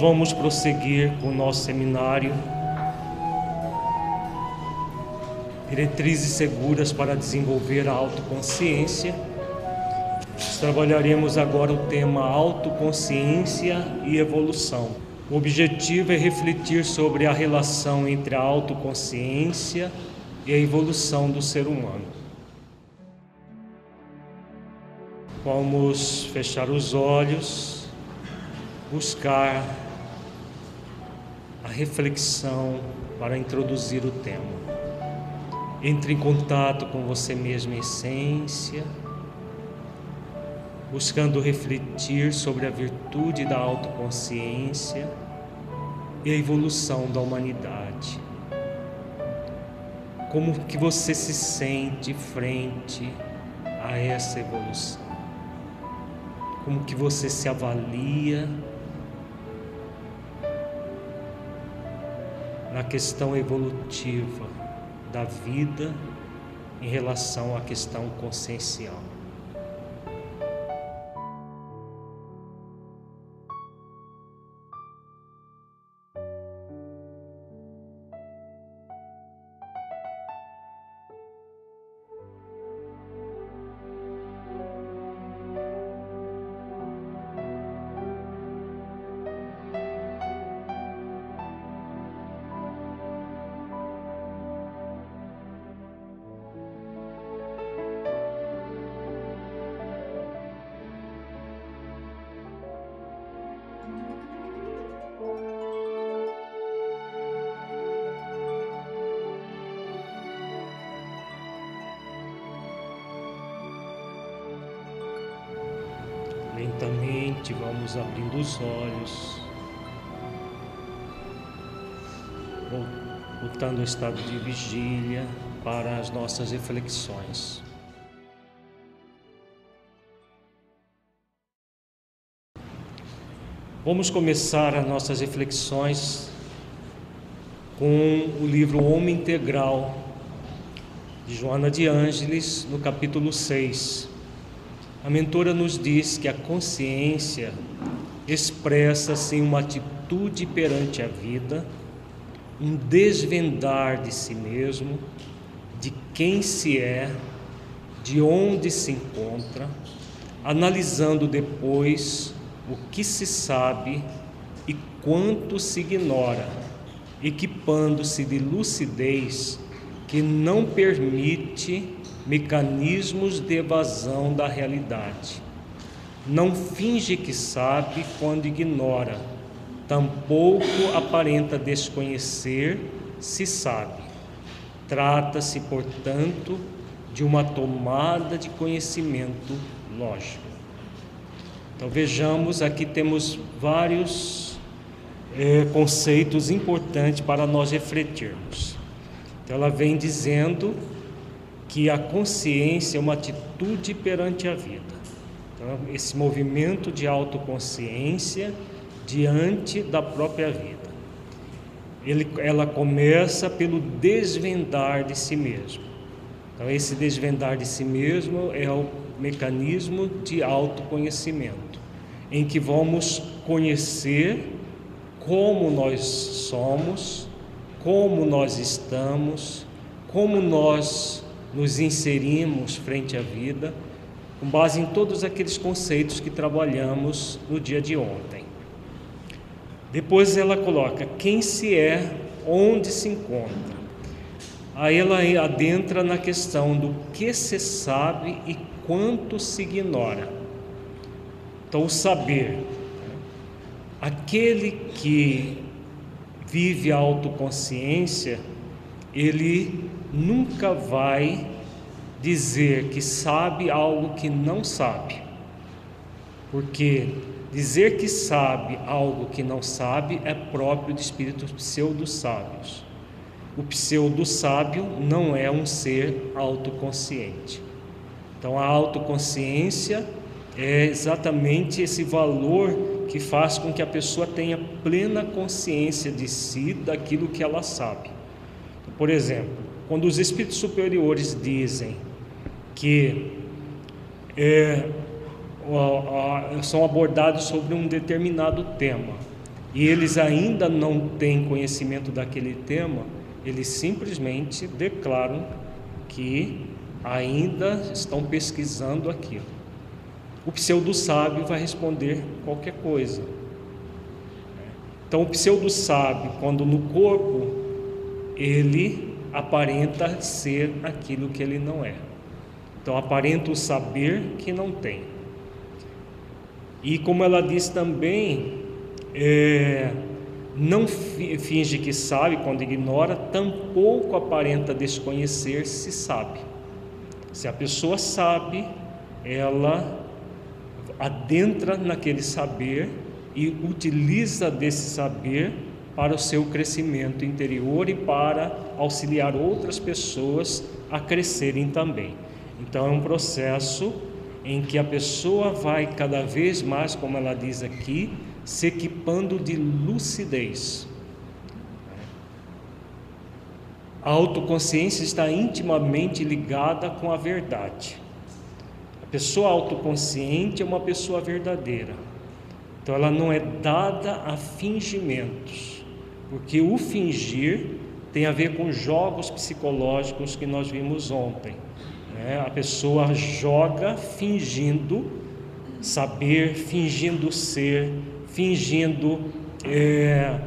Vamos prosseguir com o nosso seminário Diretrizes seguras para desenvolver a autoconsciência. Trabalharemos agora o tema autoconsciência e evolução. O objetivo é refletir sobre a relação entre a autoconsciência e a evolução do ser humano. Vamos fechar os olhos, buscar reflexão para introduzir o tema. Entre em contato com você mesmo em essência, buscando refletir sobre a virtude da autoconsciência e a evolução da humanidade. Como que você se sente frente a essa evolução? Como que você se avalia na questão evolutiva da vida em relação à questão consciencial? Os olhos, voltando ao estado de vigília para as nossas reflexões. Vamos começar as nossas reflexões com o livro Homem Integral de Joana de Ângeles, no capítulo 6. A mentora nos diz que a consciência expressa-se em uma atitude perante a vida, um desvendar de si mesmo, de quem se é, de onde se encontra, analisando depois o que se sabe e quanto se ignora, equipando-se de lucidez que não permite mecanismos de evasão da realidade. Não finge que sabe quando ignora, tampouco aparenta desconhecer se sabe. Trata-se, portanto, de uma tomada de conhecimento lógico. Então vejamos, aqui temos vários é, conceitos importantes para nós refletirmos. Então ela vem dizendo que a consciência é uma atitude perante a vida. Então, esse movimento de autoconsciência diante da própria vida. Ele, ela começa pelo desvendar de si mesmo. Então, esse desvendar de si mesmo é o mecanismo de autoconhecimento, em que vamos conhecer como nós somos, como nós estamos, como nós nos inserimos frente à vida, com base em todos aqueles conceitos que trabalhamos no dia de ontem. Depois ela coloca quem se é, onde se encontra. Aí ela adentra na questão do que se sabe e quanto se ignora. Então, o saber, aquele que vive a autoconsciência, ele nunca vai dizer que sabe algo que não sabe. Porque dizer que sabe algo que não sabe é próprio de espíritos pseudo-sábios. O pseudo-sábio não é um ser autoconsciente. Então a autoconsciência é exatamente esse valor que faz com que a pessoa tenha plena consciência de si, daquilo que ela sabe. Por exemplo, quando os espíritos superiores dizem que é, são abordados sobre um determinado tema e eles ainda não têm conhecimento daquele tema, eles simplesmente declaram que ainda estão pesquisando aquilo. O pseudo-sábio vai responder qualquer coisa. Então, o pseudo-sábio, quando no corpo, ele aparenta ser aquilo que ele não é. Então, aparenta o saber que não tem. E como ela diz também, é, não finge que sabe quando ignora, tampouco aparenta desconhecer se sabe. Se a pessoa sabe, ela adentra naquele saber e utiliza desse saber para o seu crescimento interior e para auxiliar outras pessoas a crescerem também. Então é um processo em que a pessoa vai cada vez mais, como ela diz aqui, se equipando de lucidez. A autoconsciência está intimamente ligada com a verdade. A pessoa autoconsciente é uma pessoa verdadeira. Então ela não é dada a fingimentos, porque o fingir tem a ver com jogos psicológicos que nós vimos ontem. Né? A pessoa joga fingindo saber, fingindo ser, fingindo é,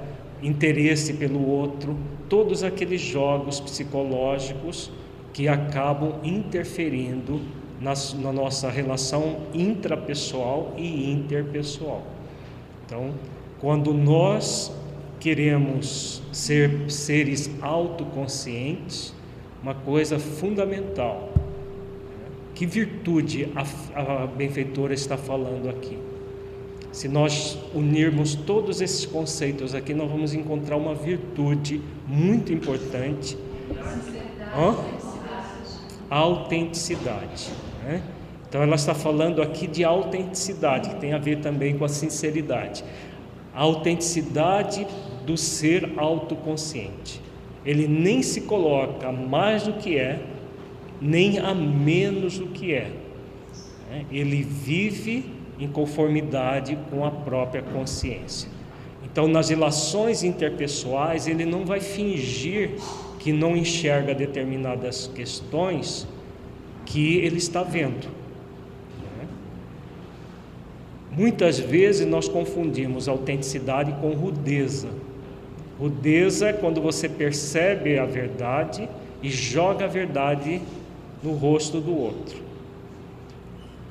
interesse pelo outro, todos aqueles jogos psicológicos que acabam interferindo na nossa relação intrapessoal e interpessoal. Então, quando nós queremos ser seres autoconscientes, uma coisa fundamental, que virtude a, a benfeitora está falando aqui? Se nós unirmos todos esses conceitos aqui, nós vamos encontrar uma virtude muito importante. Hã? A autenticidade. Né? Então ela está falando aqui de autenticidade, que tem a ver também com a sinceridade. A autenticidade do ser autoconsciente. Ele nem se coloca mais do que é, nem a menos do que é. Né? Ele vive em conformidade com a própria consciência. Então, nas relações interpessoais, ele não vai fingir que não enxerga determinadas questões que ele está vendo. Muitas vezes nós confundimos autenticidade com rudeza. Rudeza é quando você percebe a verdade e joga a verdade no rosto do outro.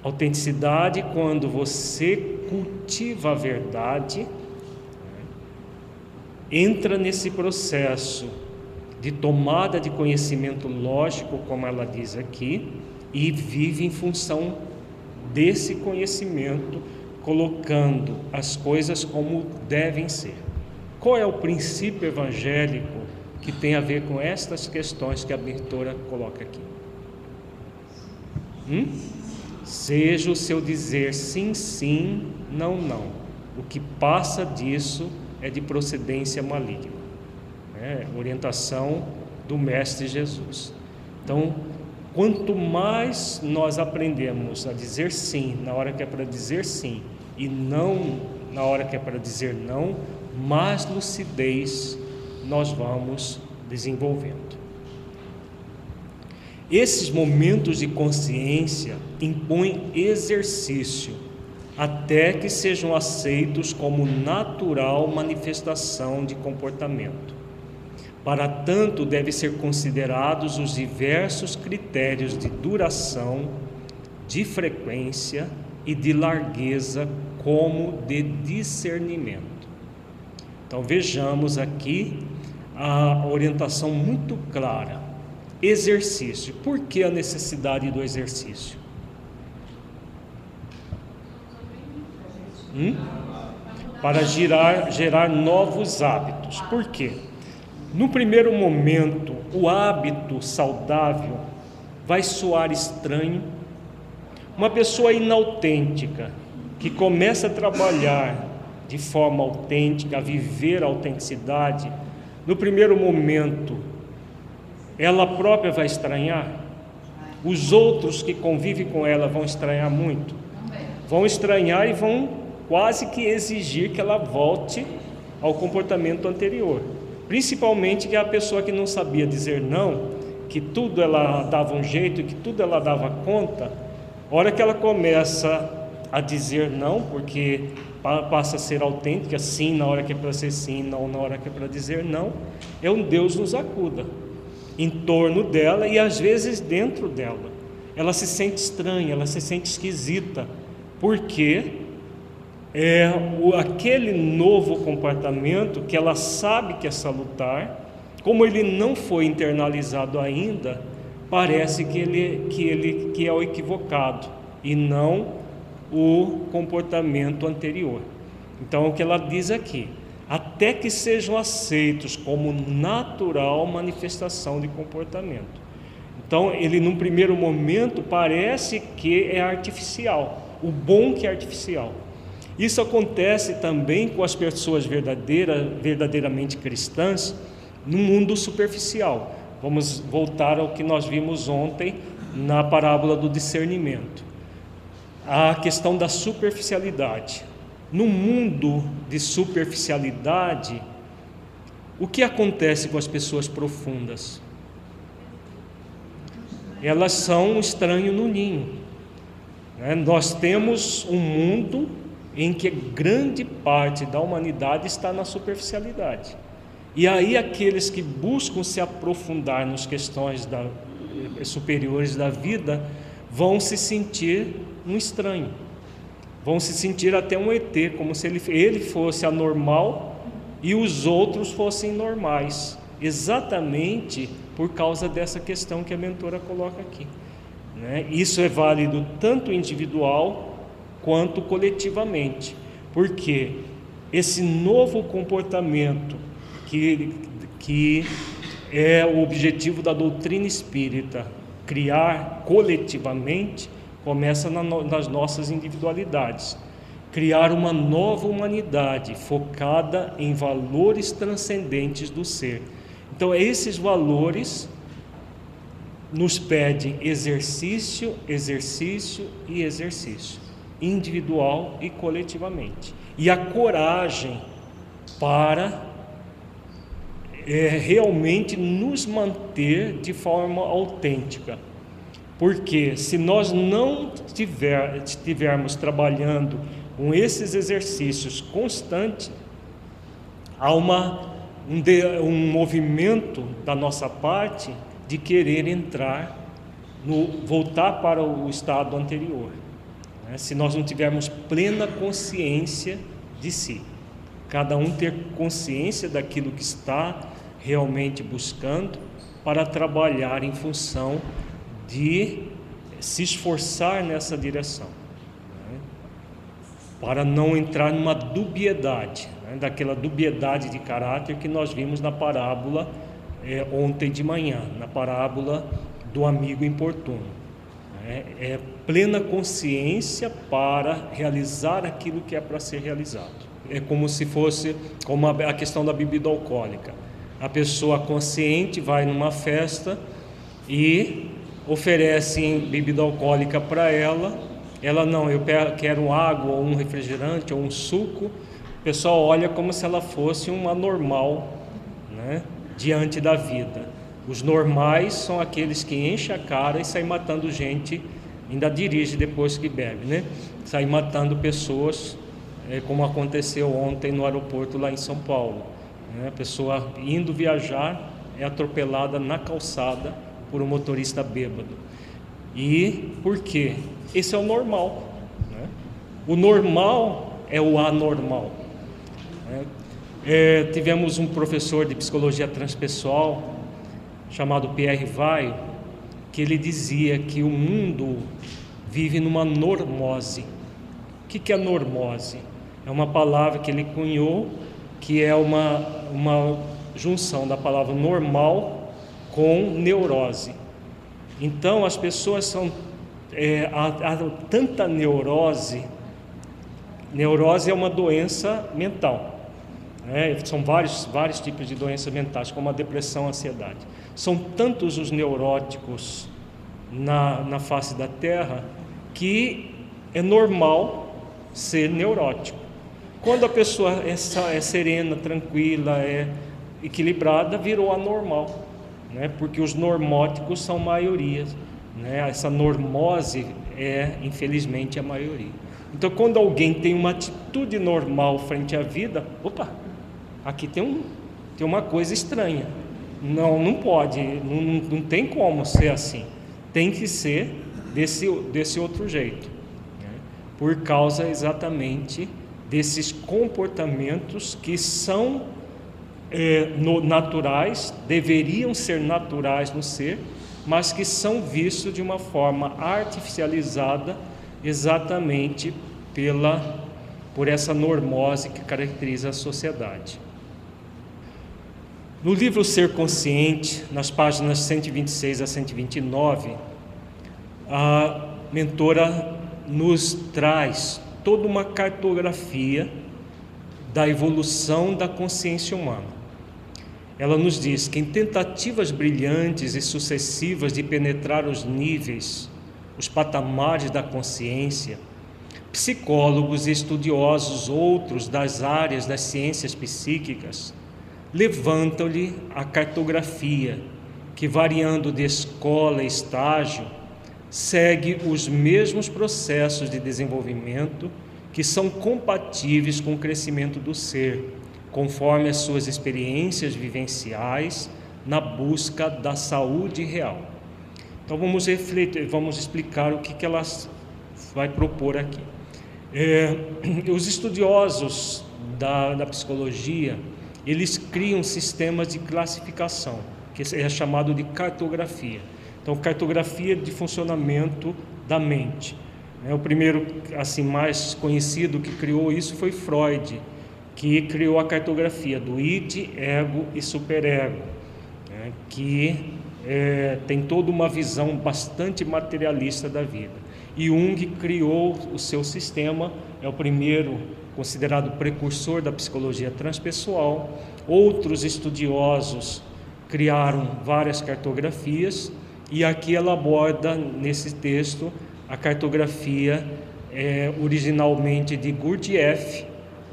Autenticidade quando você cultiva a verdade, entra nesse processo de tomada de conhecimento lógico, como ela diz aqui, e vive em função desse conhecimento colocando as coisas como devem ser. Qual é o princípio evangélico que tem a ver com estas questões que a mentora coloca aqui? Hum? Seja o seu dizer sim, sim, não, não. O que passa disso é de procedência maligna. É, orientação do Mestre Jesus. Então, Quanto mais nós aprendemos a dizer sim na hora que é para dizer sim e não na hora que é para dizer não, mais lucidez nós vamos desenvolvendo. Esses momentos de consciência impõem exercício até que sejam aceitos como natural manifestação de comportamento. Para tanto, devem ser considerados os diversos critérios de duração, de frequência e de largueza, como de discernimento. Então, vejamos aqui a orientação muito clara. Exercício. Por que a necessidade do exercício? Hum? Para gerar, gerar novos hábitos. Por quê? No primeiro momento, o hábito saudável vai soar estranho. Uma pessoa inautêntica que começa a trabalhar de forma autêntica, a viver a autenticidade, no primeiro momento, ela própria vai estranhar. Os outros que convivem com ela vão estranhar muito. Vão estranhar e vão quase que exigir que ela volte ao comportamento anterior. Principalmente que a pessoa que não sabia dizer não, que tudo ela dava um jeito, que tudo ela dava conta, a hora que ela começa a dizer não, porque passa a ser autêntica, sim na hora que é para ser sim, não na hora que é para dizer não, é um Deus nos acuda em torno dela e às vezes dentro dela. Ela se sente estranha, ela se sente esquisita, porque é o, aquele novo comportamento que ela sabe que é salutar, como ele não foi internalizado ainda, parece que ele, que ele que é o equivocado e não o comportamento anterior. Então, o que ela diz aqui, até que sejam aceitos como natural manifestação de comportamento. Então, ele num primeiro momento parece que é artificial, o bom que é artificial. Isso acontece também com as pessoas verdadeiras, verdadeiramente cristãs no mundo superficial. Vamos voltar ao que nós vimos ontem na parábola do discernimento a questão da superficialidade. No mundo de superficialidade, o que acontece com as pessoas profundas? Elas são um estranho no ninho. Né? Nós temos um mundo em que grande parte da humanidade está na superficialidade. E aí aqueles que buscam se aprofundar nas questões da, superiores da vida vão se sentir um estranho. Vão se sentir até um ET, como se ele, ele fosse anormal e os outros fossem normais, exatamente por causa dessa questão que a mentora coloca aqui. Né? Isso é válido tanto individual quanto coletivamente, porque esse novo comportamento que, que é o objetivo da doutrina espírita, criar coletivamente, começa na, nas nossas individualidades. Criar uma nova humanidade focada em valores transcendentes do ser. Então, esses valores nos pedem exercício, exercício e exercício, individual e coletivamente. E a coragem para é, realmente nos manter de forma autêntica porque se nós não tiver, estivermos trabalhando com esses exercícios constantes, há uma, um, de, um movimento da nossa parte de querer entrar, no, voltar para o estado anterior. Né? Se nós não tivermos plena consciência de si, cada um ter consciência daquilo que está realmente buscando para trabalhar em função de se esforçar nessa direção, né? para não entrar numa dubiedade, né? daquela dubiedade de caráter que nós vimos na parábola é, ontem de manhã, na parábola do amigo importuno. Né? É plena consciência para realizar aquilo que é para ser realizado. É como se fosse como a questão da bebida alcoólica. A pessoa consciente vai numa festa e oferecem bebida alcoólica para ela, ela não, eu quero água, ou um refrigerante, ou um suco. O pessoal olha como se ela fosse uma normal né, diante da vida. Os normais são aqueles que enchem a cara e saem matando gente, ainda dirige depois que bebe, né? Sai matando pessoas, é, como aconteceu ontem no aeroporto lá em São Paulo. Né? A pessoa indo viajar é atropelada na calçada por um motorista bêbado. E por quê? Esse é o normal. Né? O normal é o anormal. Né? É, tivemos um professor de psicologia transpessoal chamado Pierre Vai, que ele dizia que o mundo vive numa normose. O que, que é normose? É uma palavra que ele cunhou, que é uma, uma junção da palavra normal com neurose. Então as pessoas são é, há, há tanta neurose. Neurose é uma doença mental. Né? São vários, vários tipos de doenças mentais, como a depressão, a ansiedade. São tantos os neuróticos na, na face da Terra que é normal ser neurótico. Quando a pessoa é, é serena, tranquila, é equilibrada, virou anormal, né? porque os normóticos são maioria. Né? Essa normose é, infelizmente, a maioria. Então, quando alguém tem uma atitude normal frente à vida, opa, aqui tem, um, tem uma coisa estranha. Não, não pode, não, não tem como ser assim. Tem que ser desse, desse outro jeito. Né? Por causa exatamente desses comportamentos que são é, no, naturais, deveriam ser naturais no ser, mas que são vistos de uma forma artificializada exatamente pela por essa normose que caracteriza a sociedade. No livro Ser Consciente, nas páginas 126 a 129, a mentora nos traz toda uma cartografia da evolução da consciência humana. Ela nos diz que em tentativas brilhantes e sucessivas de penetrar os níveis, os patamares da consciência, psicólogos e estudiosos outros das áreas das ciências psíquicas levantam-lhe a cartografia, que variando de escola e estágio, segue os mesmos processos de desenvolvimento que são compatíveis com o crescimento do ser, conforme as suas experiências vivenciais na busca da saúde real. Então vamos refletir, vamos explicar o que, que ela vai propor aqui. É, os estudiosos da, da psicologia eles criam sistemas de classificação, que é chamado de cartografia. Então, cartografia de funcionamento da mente. É, o primeiro, assim, mais conhecido que criou isso foi Freud, que criou a cartografia do id, ego e superego, né, que é, tem toda uma visão bastante materialista da vida. Jung criou o seu sistema, é o primeiro considerado precursor da psicologia transpessoal. Outros estudiosos criaram várias cartografias e aqui ela aborda nesse texto a cartografia é, originalmente de Gurdjieff,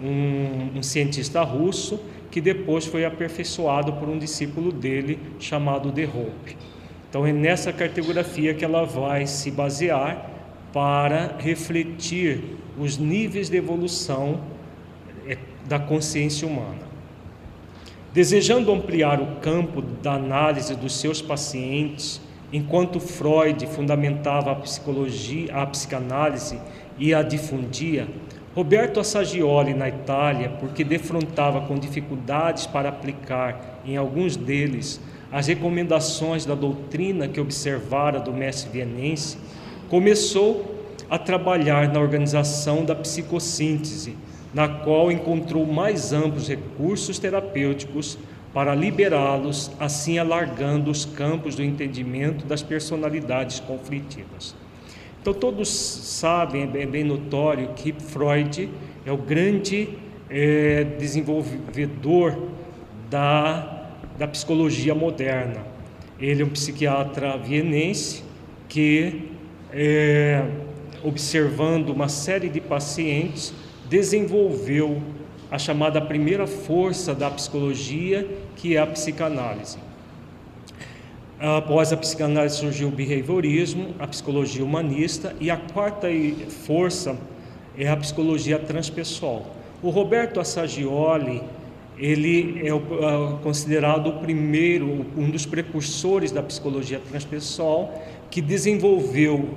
um, um cientista russo que depois foi aperfeiçoado por um discípulo dele chamado De Hope. Então é nessa cartografia que ela vai se basear para refletir os níveis de evolução é, da consciência humana. Desejando ampliar o campo da análise dos seus pacientes Enquanto Freud fundamentava a psicologia, a psicanálise e a difundia, Roberto Assagioli na Itália, porque defrontava com dificuldades para aplicar em alguns deles as recomendações da doutrina que observara do mestre vienense, começou a trabalhar na organização da psicossíntese, na qual encontrou mais amplos recursos terapêuticos para liberá-los, assim alargando os campos do entendimento das personalidades conflitivas. Então, todos sabem, é bem notório, que Freud é o grande é, desenvolvedor da, da psicologia moderna. Ele é um psiquiatra vienense que, é, observando uma série de pacientes, desenvolveu a chamada primeira força da psicologia, que é a psicanálise. Após a psicanálise surgiu o behaviorismo, a psicologia humanista e a quarta força é a psicologia transpessoal. O Roberto Assagioli, ele é considerado o primeiro, um dos precursores da psicologia transpessoal, que desenvolveu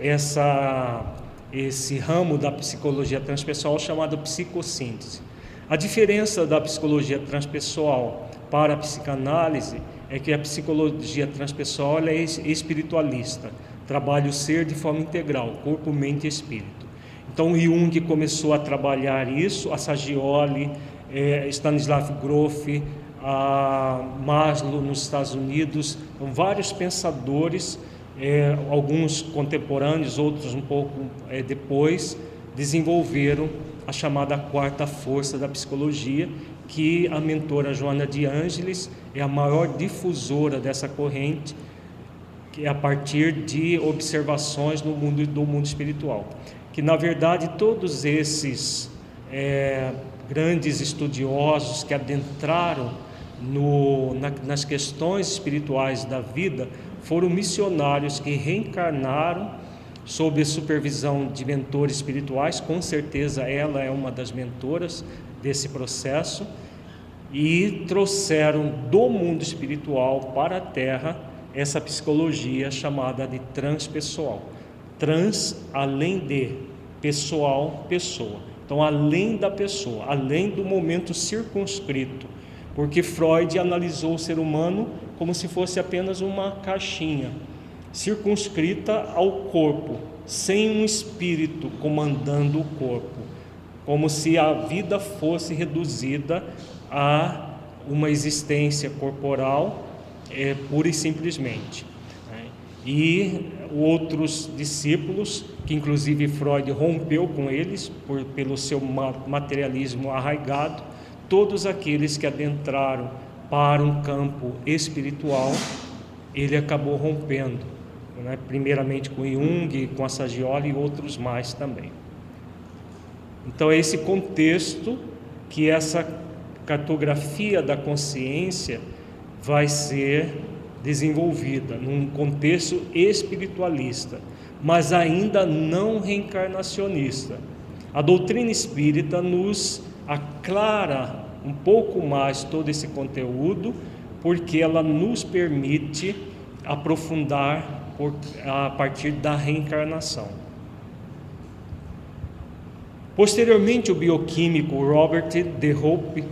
essa, esse ramo da psicologia transpessoal chamado psicossíntese. A diferença da psicologia transpessoal para a psicanálise é que a psicologia transpessoal é espiritualista, trabalha o ser de forma integral, corpo, mente e espírito. Então Jung começou a trabalhar isso, a Sagioli, eh, Stanislav Grof, a Maslow nos Estados Unidos, então, vários pensadores, eh, alguns contemporâneos, outros um pouco eh, depois, desenvolveram a chamada quarta força da psicologia, que a mentora Joana de Ângeles é a maior difusora dessa corrente, que é a partir de observações no mundo do mundo espiritual. Que na verdade todos esses é, grandes estudiosos que adentraram no, na, nas questões espirituais da vida foram missionários que reencarnaram sob a supervisão de mentores espirituais, com certeza ela é uma das mentoras desse processo, e trouxeram do mundo espiritual para a Terra essa psicologia chamada de transpessoal. Trans, além de, pessoal, pessoa. Então, além da pessoa, além do momento circunscrito, porque Freud analisou o ser humano como se fosse apenas uma caixinha circunscrita ao corpo, sem um espírito comandando o corpo, como se a vida fosse reduzida a uma existência corporal é, pura e simplesmente. Né? E outros discípulos, que inclusive Freud rompeu com eles por, pelo seu materialismo arraigado, todos aqueles que adentraram para um campo espiritual, ele acabou rompendo né? primeiramente com Jung, com a Sagioli e outros mais também. Então é esse contexto que essa cartografia da consciência vai ser desenvolvida num contexto espiritualista, mas ainda não reencarnacionista. A doutrina espírita nos aclara um pouco mais todo esse conteúdo, porque ela nos permite aprofundar a partir da reencarnação. Posteriormente, o bioquímico Robert de Hope,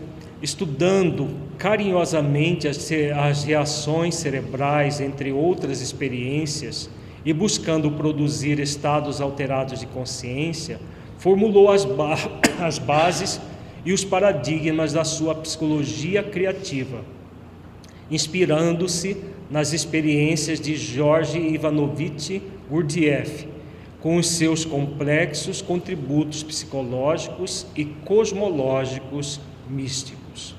estudando carinhosamente as, reações cerebrais, entre outras experiências, e buscando produzir estados alterados de consciência, formulou as, ba as bases e os paradigmas da sua psicologia criativa, inspirando-se nas experiências de Jorge Ivanovich Gurdjieff, com os seus complexos contributos psicológicos e cosmológicos místicos.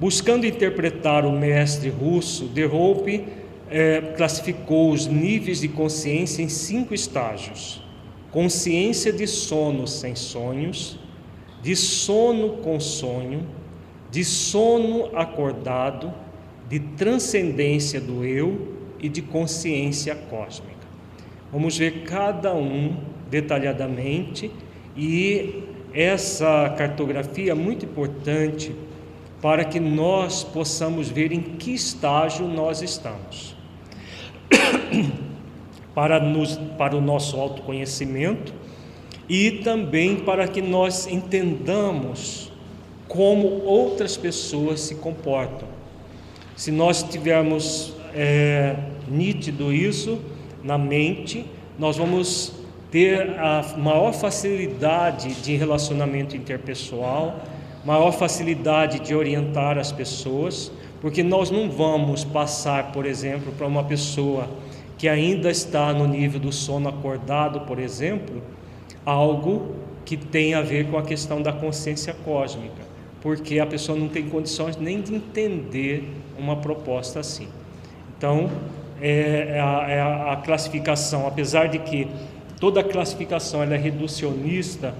Buscando interpretar o mestre russo, De Hope eh, classificou os níveis de consciência em cinco estágios: consciência de sono sem sonhos, de sono com sonho, de sono acordado, de transcendência do eu e de consciência cósmica. Vamos ver cada um detalhadamente e essa cartografia é muito importante para que nós possamos ver em que estágio nós estamos. para, nos, para o nosso autoconhecimento e também para que nós entendamos como outras pessoas se comportam se nós tivermos é, nítido isso na mente, nós vamos ter a maior facilidade de relacionamento interpessoal, maior facilidade de orientar as pessoas, porque nós não vamos passar, por exemplo, para uma pessoa que ainda está no nível do sono acordado, por exemplo, algo que tem a ver com a questão da consciência cósmica porque a pessoa não tem condições nem de entender uma proposta assim. Então, é, é, a, é a, classificação, apesar de que toda classificação é reducionista,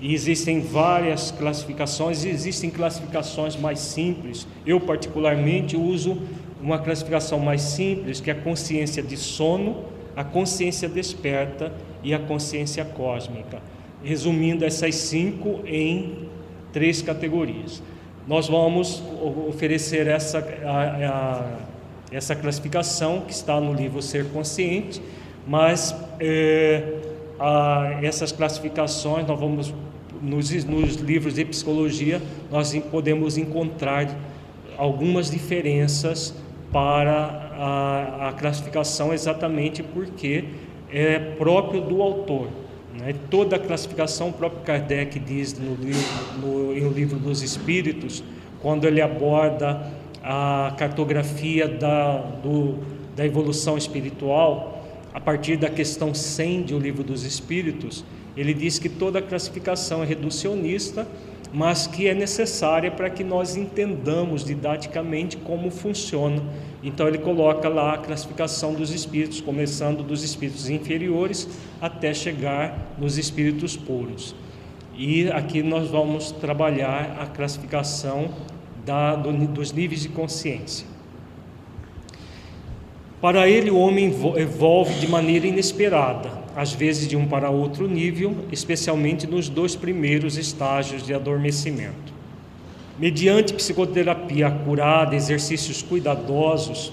e existem várias classificações, e existem classificações mais simples. Eu, particularmente, uso uma classificação mais simples, que é a consciência de sono, a consciência desperta e a consciência cósmica. Resumindo essas cinco em três categorias. Nós vamos oferecer essa, a, a, essa classificação que está no livro Ser Consciente, mas é, a, essas classificações nós vamos nos, nos livros de psicologia nós podemos encontrar algumas diferenças para a, a classificação exatamente porque é próprio do autor. Né? Toda a classificação, o próprio Kardec diz no livro, no, no livro dos Espíritos, quando ele aborda a cartografia da, do, da evolução espiritual, a partir da questão 100 do Livro dos Espíritos, ele diz que toda classificação é reducionista mas que é necessária para que nós entendamos didaticamente como funciona. Então ele coloca lá a classificação dos espíritos, começando dos espíritos inferiores até chegar nos espíritos puros. E aqui nós vamos trabalhar a classificação da, do, dos níveis de consciência. Para ele, o homem evolve de maneira inesperada, às vezes de um para outro nível, especialmente nos dois primeiros estágios de adormecimento. Mediante psicoterapia acurada, exercícios cuidadosos,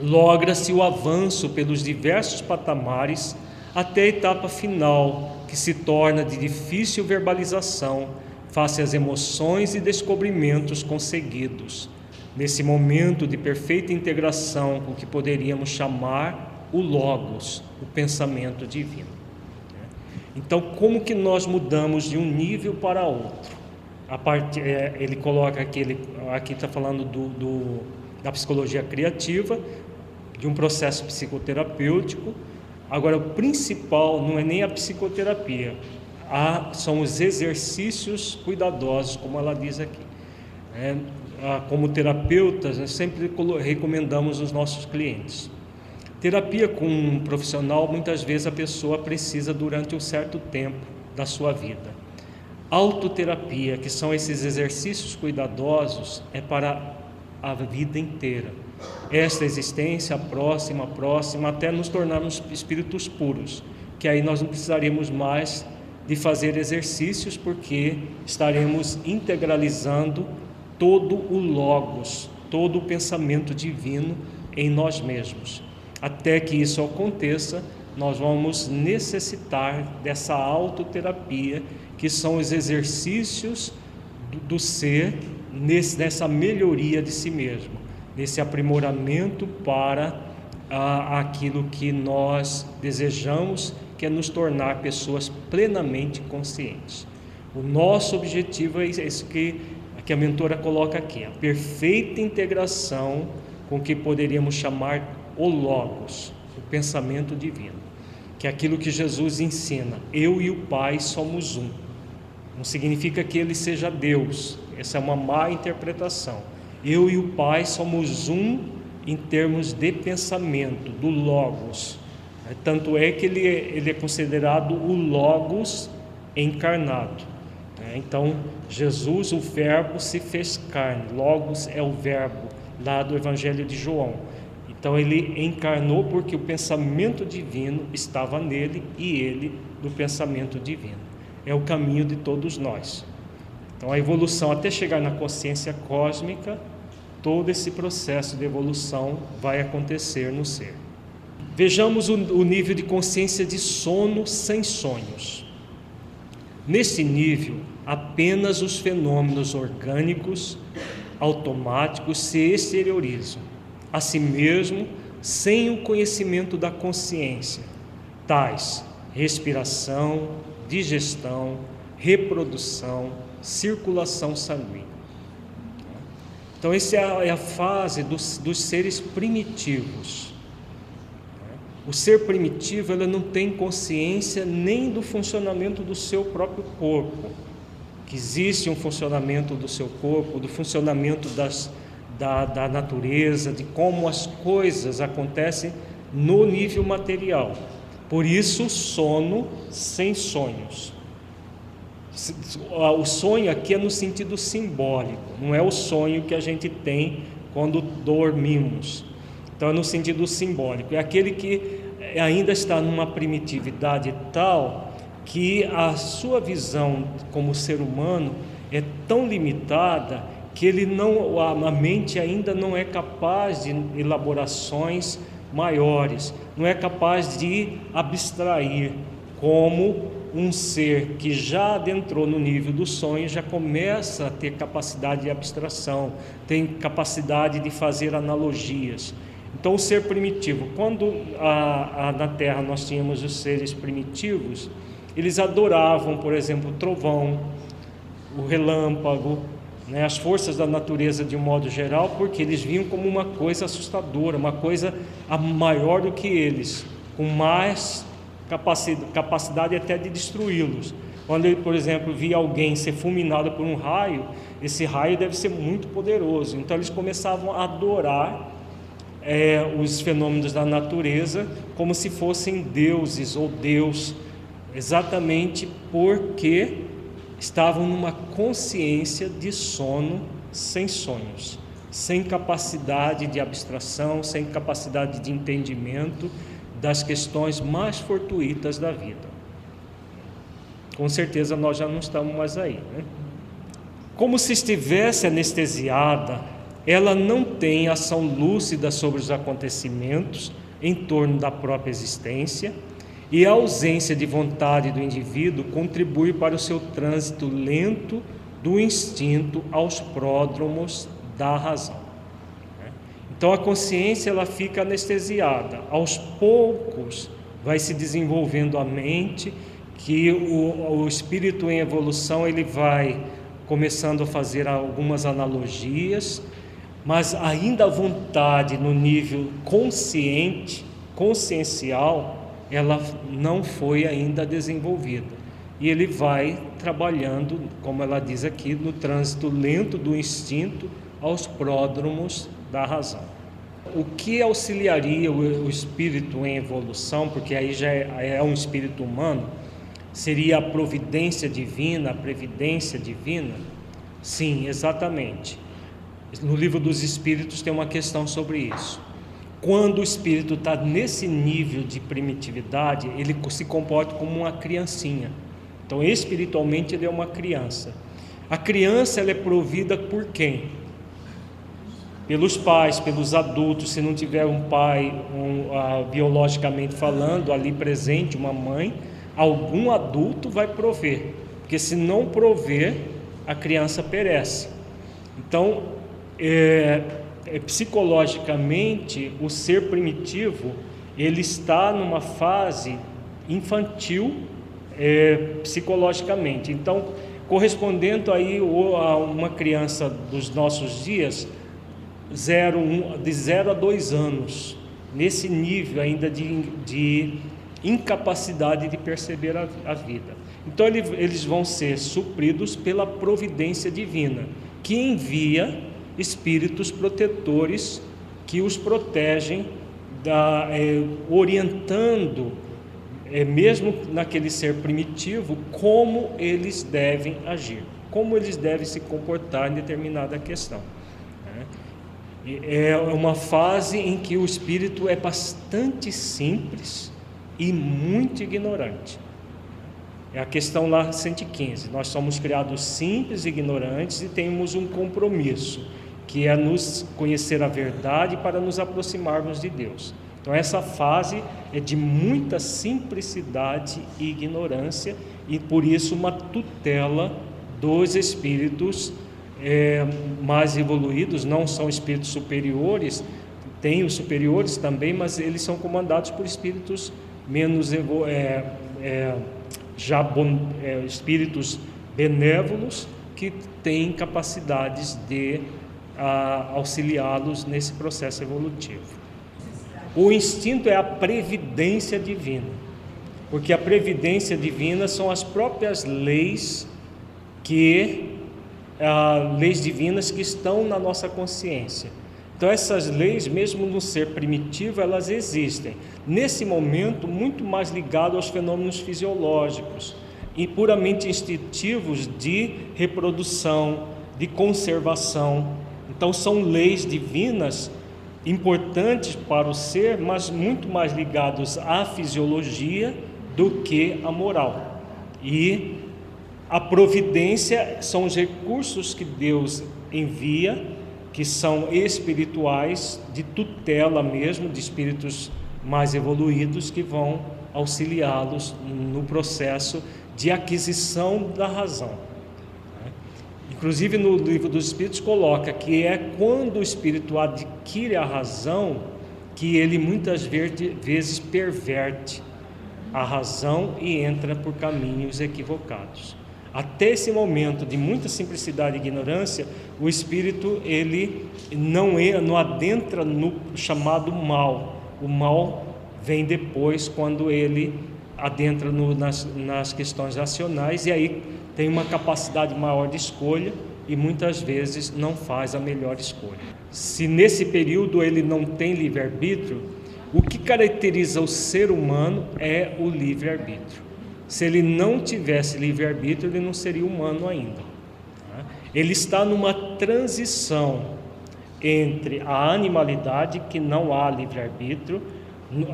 logra-se o avanço pelos diversos patamares até a etapa final, que se torna de difícil verbalização face às emoções e descobrimentos conseguidos nesse momento de perfeita integração com o que poderíamos chamar o Logos, o pensamento divino. Então, como que nós mudamos de um nível para outro? Parte, é, ele coloca aqui, ele, aqui está falando do, do, da psicologia criativa, de um processo psicoterapêutico. Agora, o principal não é nem a psicoterapia, há, são os exercícios cuidadosos, como ela diz aqui. É, como terapeutas, sempre recomendamos aos nossos clientes. Terapia com um profissional, muitas vezes a pessoa precisa durante um certo tempo da sua vida. Autoterapia, que são esses exercícios cuidadosos, é para a vida inteira. Esta existência, a próxima, a próxima, até nos tornarmos espíritos puros, que aí nós não precisaremos mais de fazer exercícios, porque estaremos integralizando todo o Logos, todo o pensamento divino em nós mesmos. Até que isso aconteça, nós vamos necessitar dessa autoterapia, que são os exercícios do, ser nessa melhoria de si mesmo, nesse aprimoramento para ah, aquilo que nós desejamos, que é nos tornar pessoas plenamente conscientes. O nosso objetivo é isso que que a mentora coloca aqui, a perfeita integração com o que poderíamos chamar o Logos, o pensamento divino, que é aquilo que Jesus ensina: eu e o Pai somos um. Não significa que ele seja Deus, essa é uma má interpretação. Eu e o Pai somos um em termos de pensamento, do Logos. Tanto é que ele, ele é considerado o Logos encarnado. É, então, Jesus, o Verbo, se fez carne. Logos é o Verbo, lá do Evangelho de João. Então, ele encarnou porque o pensamento divino estava nele e ele do pensamento divino. É o caminho de todos nós. Então, a evolução até chegar na consciência cósmica, todo esse processo de evolução vai acontecer no ser. Vejamos o, o nível de consciência de sono sem sonhos. Nesse nível, apenas os fenômenos orgânicos automáticos se exteriorizam a si mesmo sem o conhecimento da consciência, tais respiração, digestão, reprodução, circulação sanguínea. Então, essa é a fase dos, dos seres primitivos o ser primitivo ela não tem consciência nem do funcionamento do seu próprio corpo, que existe um funcionamento do seu corpo, do funcionamento das, da, da natureza, de como as coisas acontecem no nível material. Por isso, sono sem sonhos. O sonho aqui é no sentido simbólico, não é o sonho que a gente tem quando dormimos então, é no sentido simbólico, é aquele que ainda está numa primitividade tal que a sua visão como ser humano é tão limitada que ele não, a mente ainda não é capaz de elaborações maiores, não é capaz de abstrair como um ser que já adentrou no nível do sonho já começa a ter capacidade de abstração, tem capacidade de fazer analogias. Então, o ser primitivo, quando a, a, na Terra nós tínhamos os seres primitivos, eles adoravam, por exemplo, o trovão, o relâmpago, né, as forças da natureza de um modo geral, porque eles viam como uma coisa assustadora, uma coisa maior do que eles, com mais capacidade, até de destruí-los. Quando ele, por exemplo, via alguém ser fulminado por um raio, esse raio deve ser muito poderoso. Então eles começavam a adorar é, os fenômenos da natureza como se fossem deuses ou Deus, exatamente porque estavam numa consciência de sono sem sonhos, sem capacidade de abstração, sem capacidade de entendimento das questões mais fortuitas da vida. Com certeza nós já não estamos mais aí. Né? Como se estivesse anestesiada, ela não tem ação lúcida sobre os acontecimentos em torno da própria existência e a ausência de vontade do indivíduo contribui para o seu trânsito lento do instinto aos pródromos da razão. Então a consciência ela fica anestesiada. Aos poucos vai se desenvolvendo a mente, que o, o espírito em evolução ele vai começando a fazer algumas analogias, mas ainda a vontade no nível consciente, consciencial, ela não foi ainda desenvolvida. E ele vai trabalhando, como ela diz aqui, no trânsito lento do instinto aos pródromos da razão. O que auxiliaria o espírito em evolução, porque aí já é, é um espírito humano, seria a providência divina, a previdência divina? Sim, exatamente. No livro dos Espíritos tem uma questão sobre isso. Quando o espírito está nesse nível de primitividade, ele se comporta como uma criancinha. Então, espiritualmente, ele é uma criança. A criança ela é provida por quem? Pelos pais, pelos adultos. Se não tiver um pai, um, uh, biologicamente falando, ali presente, uma mãe, algum adulto vai prover. Porque se não prover, a criança perece. Então, é, é, psicologicamente, o ser primitivo ele está numa fase infantil é, psicologicamente. Então, correspondendo aí a uma criança dos nossos dias, zero, um, de 0 a 2 anos, nesse nível ainda de, de incapacidade de perceber a, a vida. Então, ele, eles vão ser supridos pela providência divina, que envia espíritos protetores que os protegem, da, é, orientando, é, mesmo naquele ser primitivo, como eles devem agir, como eles devem se comportar em determinada questão. Né? É uma fase em que o espírito é bastante simples e muito ignorante. É a questão lá 115. Nós somos criados simples e ignorantes e temos um compromisso que é nos conhecer a verdade para nos aproximarmos de Deus. Então, essa fase é de muita simplicidade e ignorância, e por isso, uma tutela dos espíritos é, mais evoluídos, não são espíritos superiores, tem os superiores também, mas eles são comandados por espíritos menos é, é, já bon, espíritos benévolos que têm capacidades de auxiliá-los nesse processo evolutivo. O instinto é a previdência divina, porque a previdência divina são as próprias leis que ah, leis divinas que estão na nossa consciência. Então essas leis, mesmo no ser primitivo, elas existem. Nesse momento, muito mais ligado aos fenômenos fisiológicos e puramente instintivos de reprodução, de conservação, então são leis divinas importantes para o ser, mas muito mais ligados à fisiologia do que à moral. E a providência são os recursos que Deus envia, que são espirituais, de tutela mesmo, de espíritos mais evoluídos que vão auxiliá-los no processo de aquisição da razão. Inclusive no livro dos Espíritos coloca que é quando o espírito adquire a razão que ele muitas vezes perverte a razão e entra por caminhos equivocados. Até esse momento de muita simplicidade e ignorância, o espírito ele não, é, não adentra no chamado mal. O mal vem depois quando ele adentra no, nas, nas questões racionais e aí tem uma capacidade maior de escolha e muitas vezes não faz a melhor escolha. Se nesse período ele não tem livre-arbítrio, o que caracteriza o ser humano é o livre-arbítrio. se ele não tivesse livre-arbítrio, ele não seria humano ainda. Ele está numa transição entre a animalidade, que não há livre-arbítrio,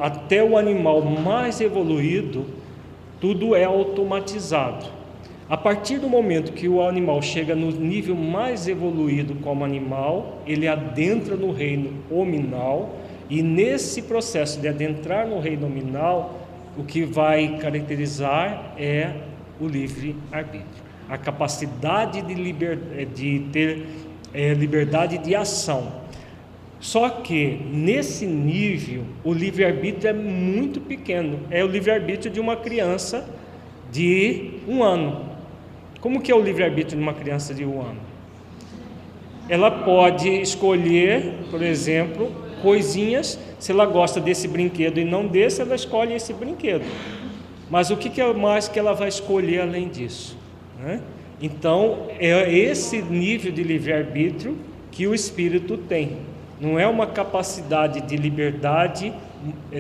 até o animal mais evoluído, tudo é automatizado. A partir do momento que o animal chega no nível mais evoluído como animal, ele adentra no reino hominal, e nesse processo de adentrar no reino nominal, o que vai caracterizar é o livre-arbítrio, a capacidade de, liber, de ter é, liberdade de ação. Só que nesse nível o livre-arbítrio é muito pequeno. É o livre-arbítrio de uma criança de um ano. Como que é o livre-arbítrio de uma criança de um ano? Ela pode escolher, por exemplo, coisinhas. Se ela gosta desse brinquedo e não desse, ela escolhe esse brinquedo. Mas o que é mais que ela vai escolher além disso? Né? Então, é esse nível de livre-arbítrio que o espírito tem. Não é uma capacidade de liberdade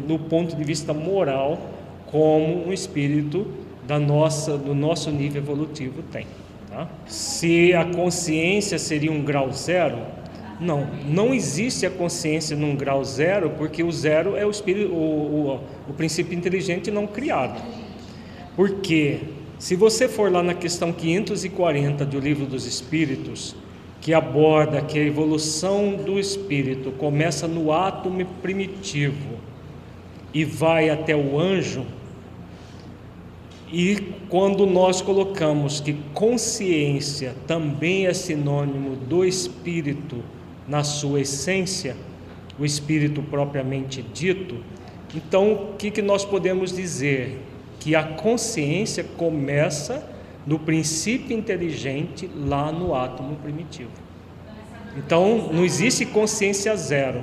do é, ponto de vista moral, como um espírito da nossa, do nosso nível evolutivo tem. Tá? Se a consciência seria um grau zero, não, não existe a consciência num grau zero, porque o zero é o, espírito, o, o, o princípio inteligente não criado. Porque se você for lá na questão 540 do Livro dos Espíritos, que aborda que a evolução do espírito começa no átomo primitivo e vai até o anjo, e quando nós colocamos que consciência também é sinônimo do espírito na sua essência, o espírito propriamente dito, então o que, que nós podemos dizer? que a consciência começa no princípio inteligente lá no átomo primitivo. Então, não existe consciência zero,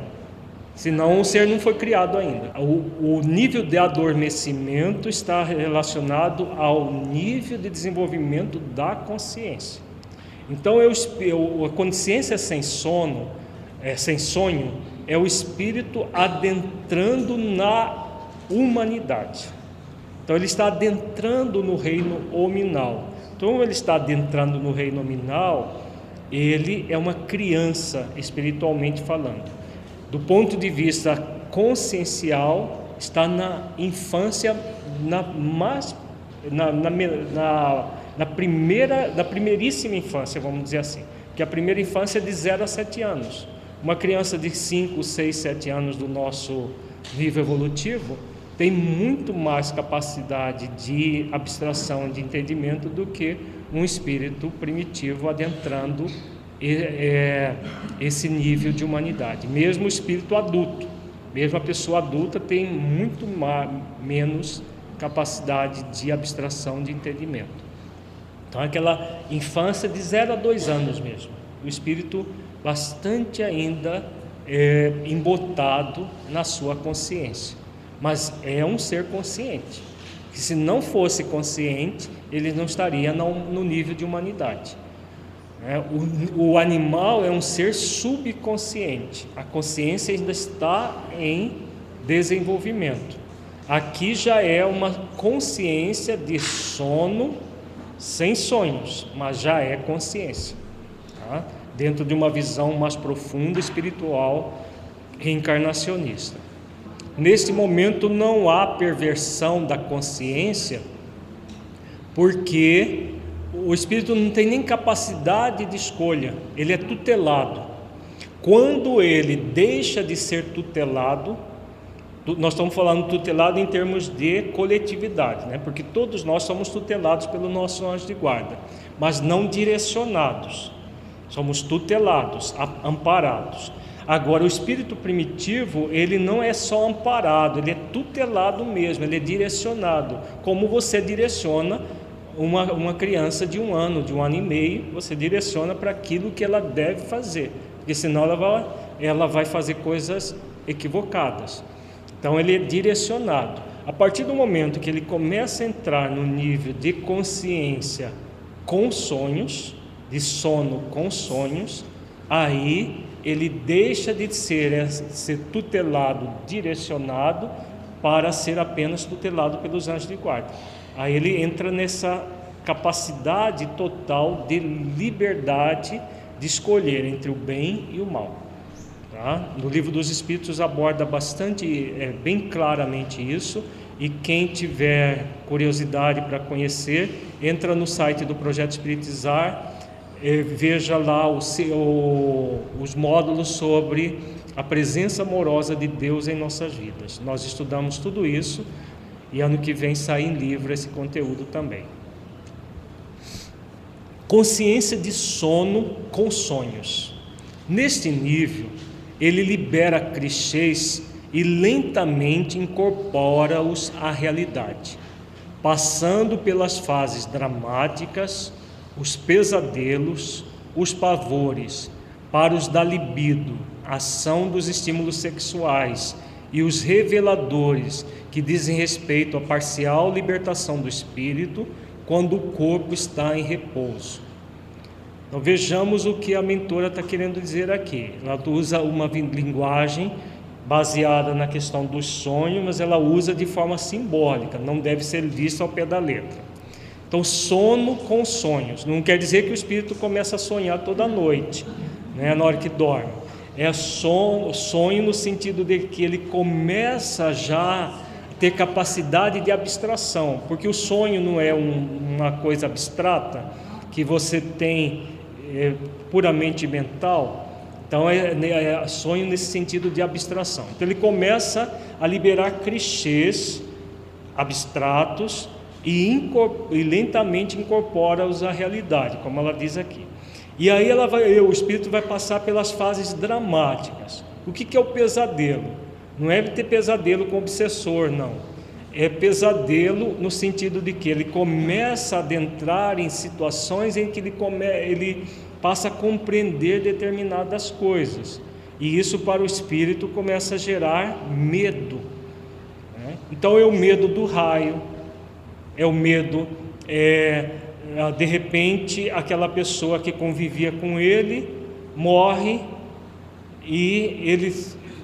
senão o ser não foi criado ainda. O, o nível de adormecimento está relacionado ao nível de desenvolvimento da consciência. Então, eu, eu, a consciência sem sono, é, sem sonho, é o espírito adentrando na humanidade. Então ele está adentrando no reino nominal. Então ele está adentrando no reino nominal, ele é uma criança espiritualmente falando. Do ponto de vista consciencial, está na infância, na, mais, na, na, na, na primeira, na primeiríssima infância, vamos dizer assim. Que a primeira infância é de 0 a 7 anos. Uma criança de 5, 6, 7 anos do nosso nível evolutivo, tem muito mais capacidade de abstração, de entendimento do que um espírito primitivo adentrando esse nível de humanidade. Mesmo o espírito adulto, mesmo a pessoa adulta tem muito mais, menos capacidade de abstração, de entendimento. Então, aquela infância de 0 a 2 anos mesmo, o espírito bastante ainda é, embotado na sua consciência mas é um ser consciente. Que se não fosse consciente, ele não estaria no nível de humanidade. É, o, o animal é um ser subconsciente. A consciência ainda está em desenvolvimento. Aqui já é uma consciência de sono sem sonhos, mas já é consciência. Tá? Dentro de uma visão mais profunda, espiritual, reencarnacionista. Neste momento não há perversão da consciência, porque o espírito não tem nem capacidade de escolha, ele é tutelado. Quando ele deixa de ser tutelado, nós estamos falando tutelado em termos de coletividade, né? porque todos nós somos tutelados pelo nosso anjo de guarda, mas não direcionados, somos tutelados, amparados. Agora, o espírito primitivo, ele não é só amparado, ele é tutelado mesmo, ele é direcionado. Como você direciona uma, uma criança de um ano, de um ano e meio, você direciona para aquilo que ela deve fazer, porque senão ela vai, ela vai fazer coisas equivocadas. Então, ele é direcionado. A partir do momento que ele começa a entrar no nível de consciência com sonhos, de sono com sonhos, aí ele deixa de ser, ser tutelado, direcionado, para ser apenas tutelado pelos anjos de guarda. Aí ele entra nessa capacidade total de liberdade de escolher entre o bem e o mal. Tá? No livro dos Espíritos aborda bastante, é, bem claramente isso. E quem tiver curiosidade para conhecer, entra no site do Projeto Espiritizar, é, veja lá o, os módulos sobre a presença amorosa de Deus em nossas vidas. Nós estudamos tudo isso e ano que vem sai em livro esse conteúdo também. Consciência de sono com sonhos. Neste nível, ele libera clichês e lentamente incorpora-os à realidade, passando pelas fases dramáticas, os pesadelos, os pavores, para os da libido, ação dos estímulos sexuais e os reveladores que dizem respeito à parcial libertação do espírito quando o corpo está em repouso. Então vejamos o que a mentora está querendo dizer aqui. Ela usa uma linguagem baseada na questão do sonho, mas ela usa de forma simbólica, não deve ser vista ao pé da letra. Então, sono com sonhos. Não quer dizer que o espírito começa a sonhar toda noite, né, na hora que dorme. É sonho, sonho no sentido de que ele começa já a ter capacidade de abstração, porque o sonho não é um, uma coisa abstrata que você tem é, puramente mental, então é, né, é, sonho nesse sentido de abstração. Então ele começa a liberar clichês abstratos e, e lentamente incorpora-os à realidade, como ela diz aqui. E aí ela vai, o espírito vai passar pelas fases dramáticas. O que, que é o pesadelo? Não é ter pesadelo com o obsessor, não. É pesadelo no sentido de que ele começa a adentrar em situações em que ele, come, ele passa a compreender determinadas coisas. E isso para o espírito começa a gerar medo. Né? Então é o medo do raio, é o medo, é, de repente, aquela pessoa que convivia com ele morre e ele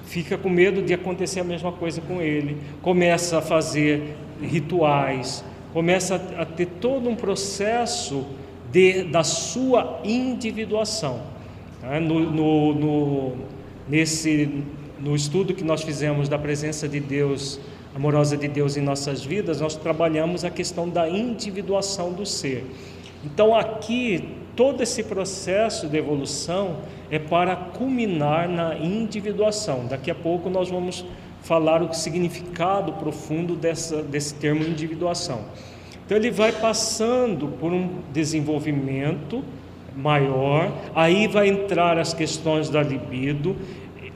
fica com medo de acontecer a mesma coisa com ele, começa a fazer rituais, começa a ter todo um processo de, da sua individuação. Tá? No, no, no, nesse, no estudo que nós fizemos da presença de Deus, amorosa de Deus em nossas vidas, nós trabalhamos a questão da individuação do ser. Então, aqui, todo esse processo de evolução é para culminar na individuação. Daqui a pouco nós vamos falar o significado profundo dessa, desse termo individuação. Então ele vai passando por um desenvolvimento maior, aí vai entrar as questões da libido,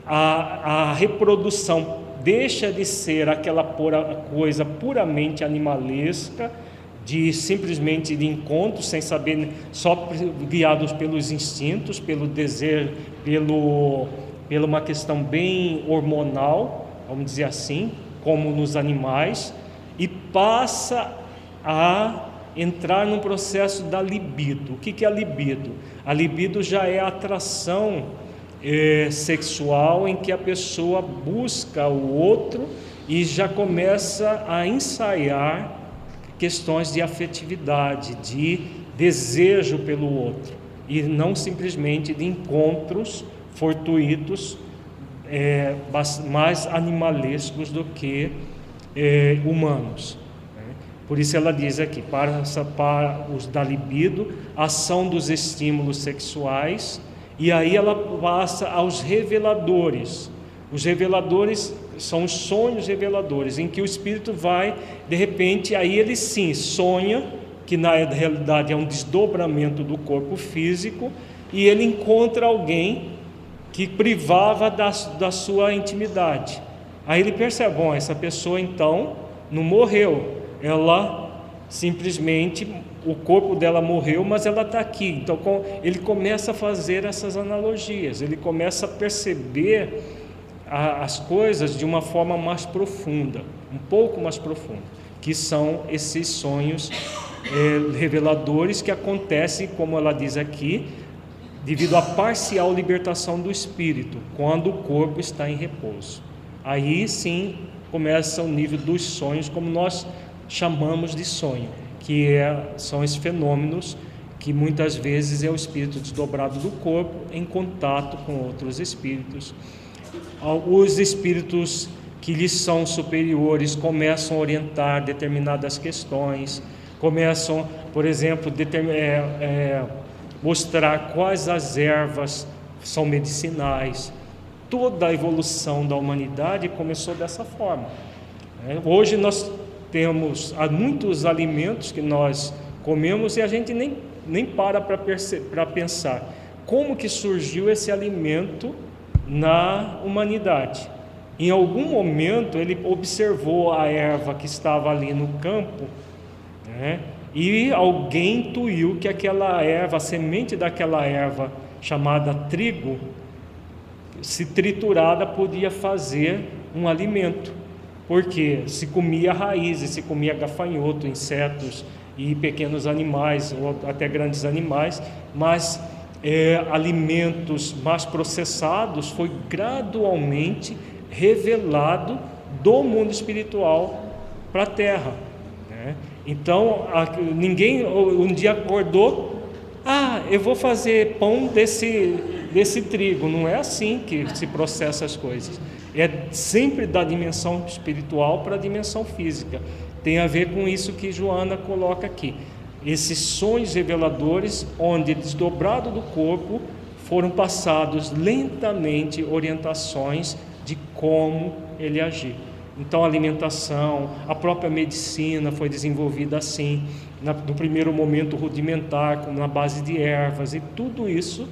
a, a reprodução deixa de ser aquela pura, coisa puramente animalesca, de simplesmente de encontro, sem saber, só guiados pelos instintos, pelo desejo, pelo, pela uma questão bem hormonal, vamos dizer assim, como nos animais, e passa a entrar no processo da libido. O que é a libido? A libido já é a atração é, sexual em que a pessoa busca o outro e já começa a ensaiar questões de afetividade, de desejo pelo outro e não simplesmente de encontros fortuitos é, mais animalescos do que é, humanos. Por isso ela diz aqui, para, para os da libido, ação dos estímulos sexuais, e aí ela passa aos reveladores. Os reveladores são os sonhos reveladores, em que o espírito vai, de repente, aí ele sim sonha, que na realidade é um desdobramento do corpo físico, e ele encontra alguém que privava da, da sua intimidade. Aí ele percebe, bom, essa pessoa então não morreu, ela simplesmente o corpo dela morreu, mas ela está aqui. Então ele começa a fazer essas analogias, ele começa a perceber a, as coisas de uma forma mais profunda, um pouco mais profunda, que são esses sonhos é, reveladores que acontecem, como ela diz aqui, devido à parcial libertação do espírito, quando o corpo está em repouso. Aí sim começa o nível dos sonhos, como nós chamamos de sonho, que é, são esses fenômenos que muitas vezes é o espírito desdobrado do corpo em contato com outros espíritos. Os espíritos que lhes são superiores começam a orientar determinadas questões, começam, por exemplo, é, é, mostrar quais as ervas são medicinais. Toda a evolução da humanidade começou dessa forma. É, hoje nós temos muitos alimentos que nós comemos e a gente nem, nem para para pensar como que surgiu esse alimento na humanidade. Em algum momento ele observou a erva que estava ali no campo, né? e alguém intuiu que aquela erva, a semente daquela erva chamada trigo, se triturada podia fazer um alimento, porque se comia raízes, se comia gafanhoto, insetos e pequenos animais, ou até grandes animais, mas é, alimentos mais processados foi gradualmente revelado do mundo espiritual para a terra. Né? Então, ninguém um dia acordou, ah, eu vou fazer pão desse, desse trigo. Não é assim que se processa as coisas. É sempre da dimensão espiritual para a dimensão física. Tem a ver com isso que Joana coloca aqui. Esses sonhos reveladores, onde desdobrado do corpo, foram passados lentamente orientações de como ele agir. Então, a alimentação, a própria medicina foi desenvolvida assim, na, no primeiro momento rudimentar, como na base de ervas, e tudo isso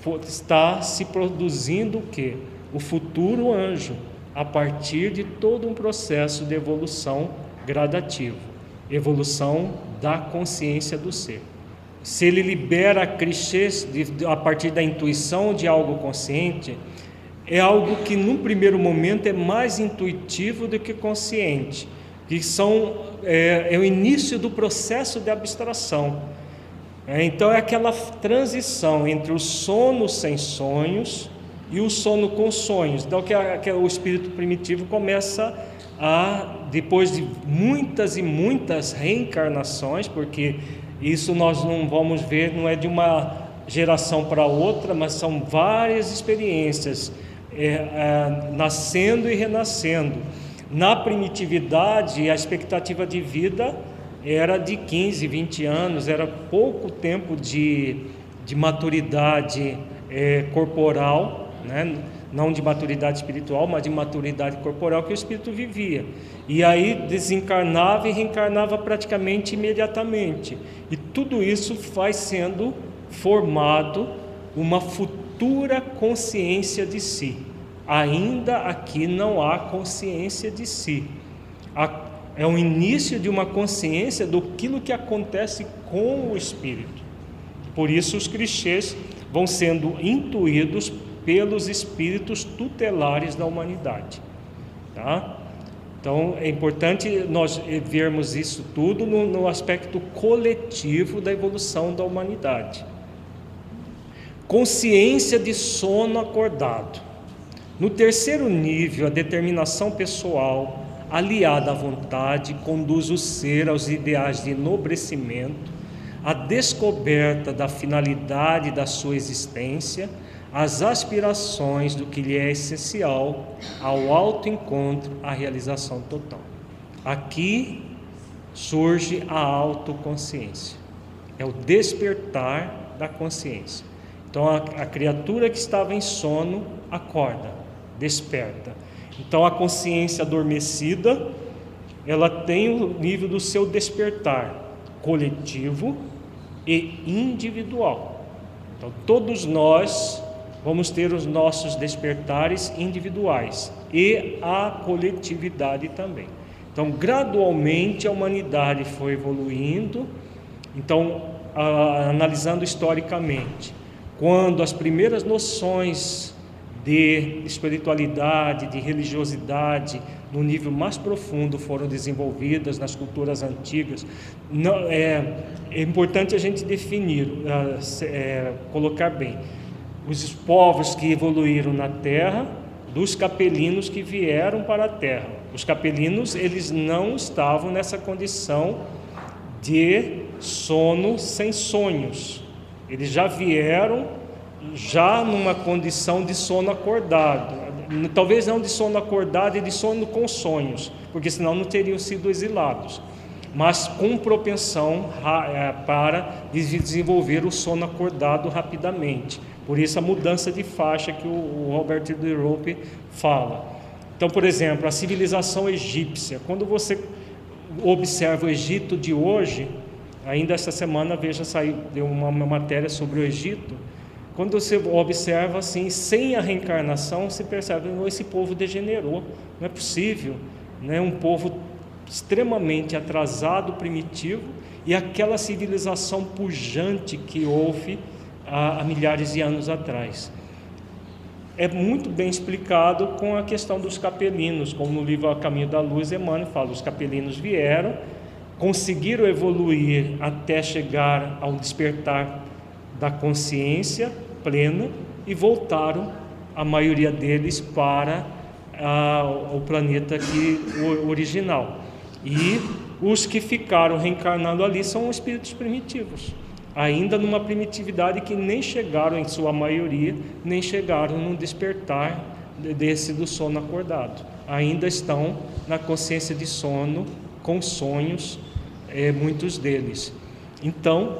for, está se produzindo o quê? O futuro anjo, a partir de todo um processo de evolução gradativo, evolução da consciência do ser. Se ele libera clichês a partir da intuição de algo consciente, é algo que num primeiro momento é mais intuitivo do que consciente, que são é, é o início do processo de abstração. É, então é aquela transição entre o sono sem sonhos e o sono com sonhos. Então que, a, que o espírito primitivo começa a depois de muitas e muitas reencarnações, porque isso nós não vamos ver, não é de uma geração para outra, mas são várias experiências é, é, nascendo e renascendo. Na primitividade, a expectativa de vida era de 15, 20 anos, era pouco tempo de, de maturidade é, corporal, né? não de maturidade espiritual, mas de maturidade corporal que o espírito vivia. E aí desencarnava e reencarnava praticamente imediatamente. E tudo isso vai sendo formado uma futura consciência de si ainda aqui não há consciência de si. É o início de uma consciência do que acontece com o espírito. Por isso os clichês vão sendo intuídos pelos espíritos tutelares da humanidade. Tá? Então é importante nós vermos isso tudo no, no aspecto coletivo da evolução da humanidade. Consciência de sono acordado. No terceiro nível, a determinação pessoal, aliada à vontade, conduz o ser aos ideais de enobrecimento, a descoberta da finalidade da sua existência, as aspirações do que lhe é essencial, ao autoencontro, à realização total. Aqui surge a autoconsciência, é o despertar da consciência. Então a, a criatura que estava em sono acorda, desperta. Então a consciência adormecida, ela tem o nível do seu despertar coletivo e individual. Então todos nós vamos ter os nossos despertares individuais e a coletividade também. Então gradualmente a humanidade foi evoluindo. Então analisando historicamente, quando as primeiras noções de espiritualidade, de religiosidade, no nível mais profundo foram desenvolvidas nas culturas antigas. Não, é, é importante a gente definir, uh, é, colocar bem, os povos que evoluíram na Terra, dos capelinos que vieram para a Terra. Os capelinos, eles não estavam nessa condição de sono sem sonhos. Eles já vieram já numa condição de sono acordado. Talvez não de sono acordado e de sono com sonhos, porque senão não teriam sido exilados. Mas com propensão é, para desenvolver o sono acordado rapidamente. Por isso a mudança de faixa que o Robert de Rope fala. Então, por exemplo, a civilização egípcia. Quando você observa o Egito de hoje, ainda essa semana veja saiu deu uma, uma matéria sobre o Egito. Quando você observa assim, sem a reencarnação, se percebe que esse povo degenerou. Não é possível, né? Um povo extremamente atrasado, primitivo, e aquela civilização pujante que houve há, há milhares de anos atrás é muito bem explicado com a questão dos capelinos, como no livro A Caminho da Luz, Emmanuel fala: os capelinos vieram, conseguiram evoluir até chegar ao despertar da consciência plena e voltaram, a maioria deles, para o planeta aqui, o original. E os que ficaram reencarnando ali são espíritos primitivos ainda numa primitividade que nem chegaram, em sua maioria, nem chegaram no despertar desse do sono acordado. Ainda estão na consciência de sono, com sonhos, é, muitos deles. Então,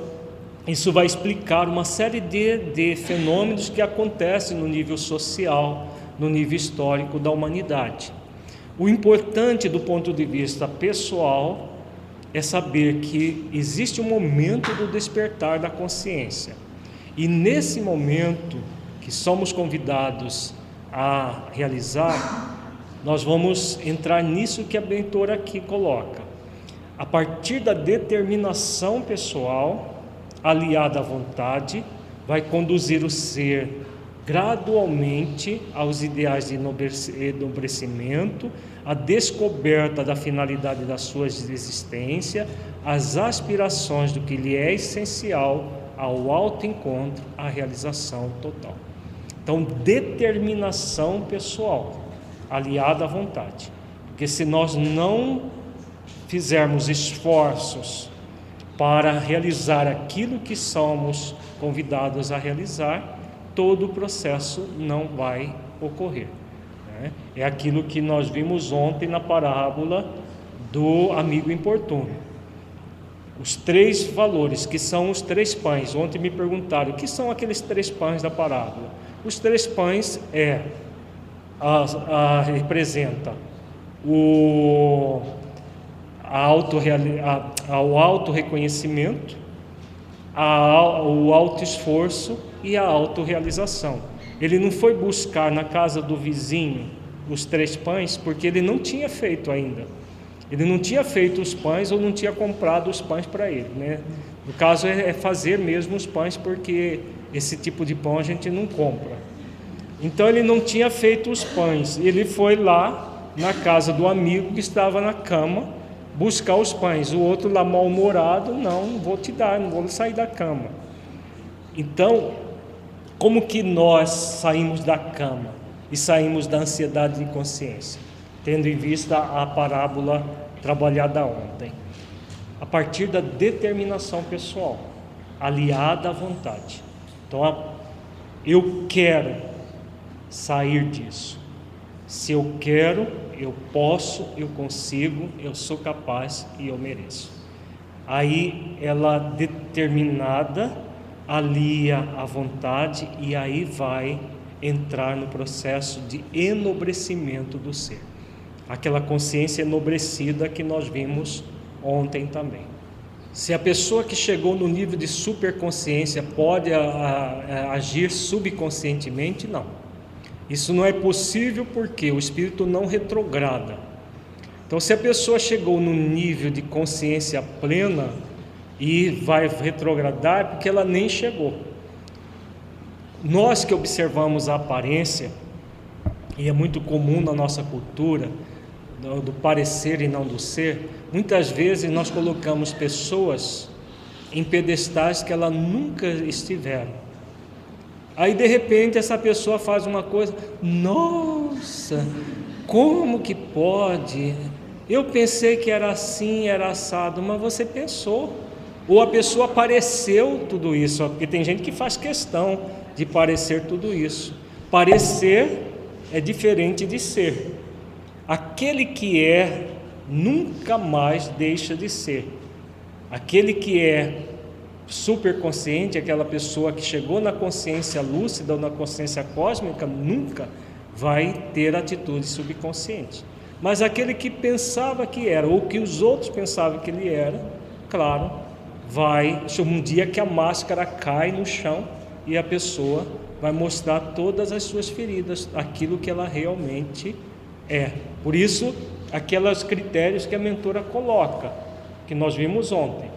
isso vai explicar uma série de, de fenômenos que acontecem no nível social, no nível histórico da humanidade. O importante do ponto de vista pessoal é saber que existe um momento do despertar da consciência. E nesse momento que somos convidados a realizar, nós vamos entrar nisso que a bentora aqui coloca. A partir da determinação pessoal, aliada à vontade, vai conduzir o ser gradualmente aos ideais de enobrecimento a descoberta da finalidade da sua existência, as aspirações do que lhe é essencial ao alto encontro, à realização total. Então, determinação pessoal, aliada à vontade. Porque se nós não fizermos esforços para realizar aquilo que somos convidados a realizar, todo o processo não vai ocorrer. Né? É aquilo que nós vimos ontem na parábola do amigo importuno. Os três valores, que são os três pães. Ontem me perguntaram o que são aqueles três pães da parábola. Os três pães é a, a representa o auto, a, o auto reconhecimento, a, o auto esforço e a autorrealização. Ele não foi buscar na casa do vizinho os três pães porque ele não tinha feito ainda. Ele não tinha feito os pães ou não tinha comprado os pães para ele, né? No caso é, é fazer mesmo os pães porque esse tipo de pão a gente não compra. Então ele não tinha feito os pães. Ele foi lá na casa do amigo que estava na cama buscar os pães. O outro lá mal-humorado, não, não vou te dar, não vou sair da cama. Então, como que nós saímos da cama e saímos da ansiedade de consciência? Tendo em vista a parábola trabalhada ontem. A partir da determinação pessoal, aliada à vontade. Então, eu quero sair disso. Se eu quero, eu posso, eu consigo, eu sou capaz e eu mereço. Aí ela determinada alia a vontade e aí vai entrar no processo de enobrecimento do ser. Aquela consciência enobrecida que nós vimos ontem também. Se a pessoa que chegou no nível de superconsciência pode a, a, agir subconscientemente, não. Isso não é possível porque o espírito não retrograda. Então, se a pessoa chegou no nível de consciência plena, e vai retrogradar porque ela nem chegou. Nós que observamos a aparência, e é muito comum na nossa cultura, do, parecer e não do ser, muitas vezes nós colocamos pessoas em pedestais que ela nunca estiveram. Aí de repente essa pessoa faz uma coisa, nossa, como que pode? Eu pensei que era assim, era assado, mas você pensou. Ou a pessoa pareceu tudo isso, porque tem gente que faz questão de parecer tudo isso. Parecer é diferente de ser. Aquele que é nunca mais deixa de ser. Aquele que é superconsciente, aquela pessoa que chegou na consciência lúcida ou na consciência cósmica, nunca vai ter atitude subconsciente. Mas aquele que pensava que era, ou que os outros pensavam que ele era, claro, vai, um dia que a máscara cai no chão e a pessoa vai mostrar todas as suas feridas, aquilo que ela realmente é. Por isso, aqueles critérios que a mentora coloca, que nós vimos ontem.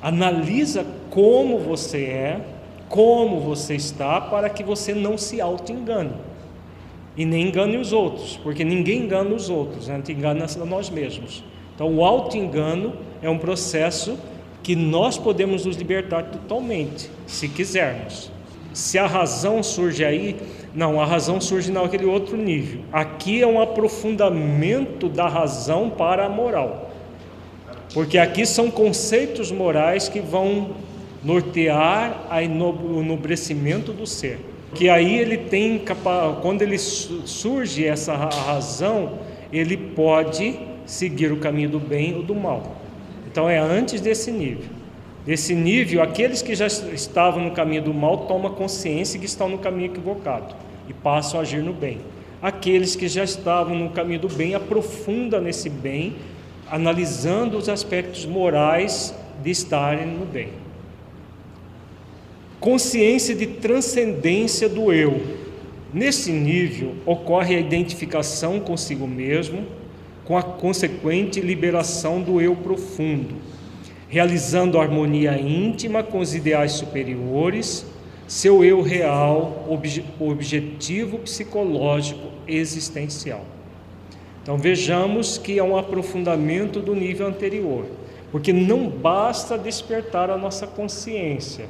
Analisa como você é, como você está, para que você não se auto-engane. E nem engane os outros, porque ninguém engana os outros, a gente engana a nós mesmos. Então, o auto-engano é um processo que nós podemos nos libertar totalmente, se quisermos. Se a razão surge aí, não, a razão surge naquele outro nível. Aqui é um aprofundamento da razão para a moral. Porque aqui são conceitos morais que vão nortear o enobrecimento do ser. Que aí ele tem, quando ele surge essa razão, ele pode seguir o caminho do bem ou do mal. Então é antes desse nível. Desse nível, aqueles que já estavam no caminho do mal tomam consciência que estão no caminho equivocado e passam a agir no bem. Aqueles que já estavam no caminho do bem aprofundam nesse bem analisando os aspectos morais de estarem no bem. Consciência de transcendência do eu. Nesse nível ocorre a identificação consigo mesmo, com a consequente liberação do eu profundo, realizando harmonia íntima com os ideais superiores, seu eu real, objetivo psicológico existencial. Então vejamos que é um aprofundamento do nível anterior, porque não basta despertar a nossa consciência,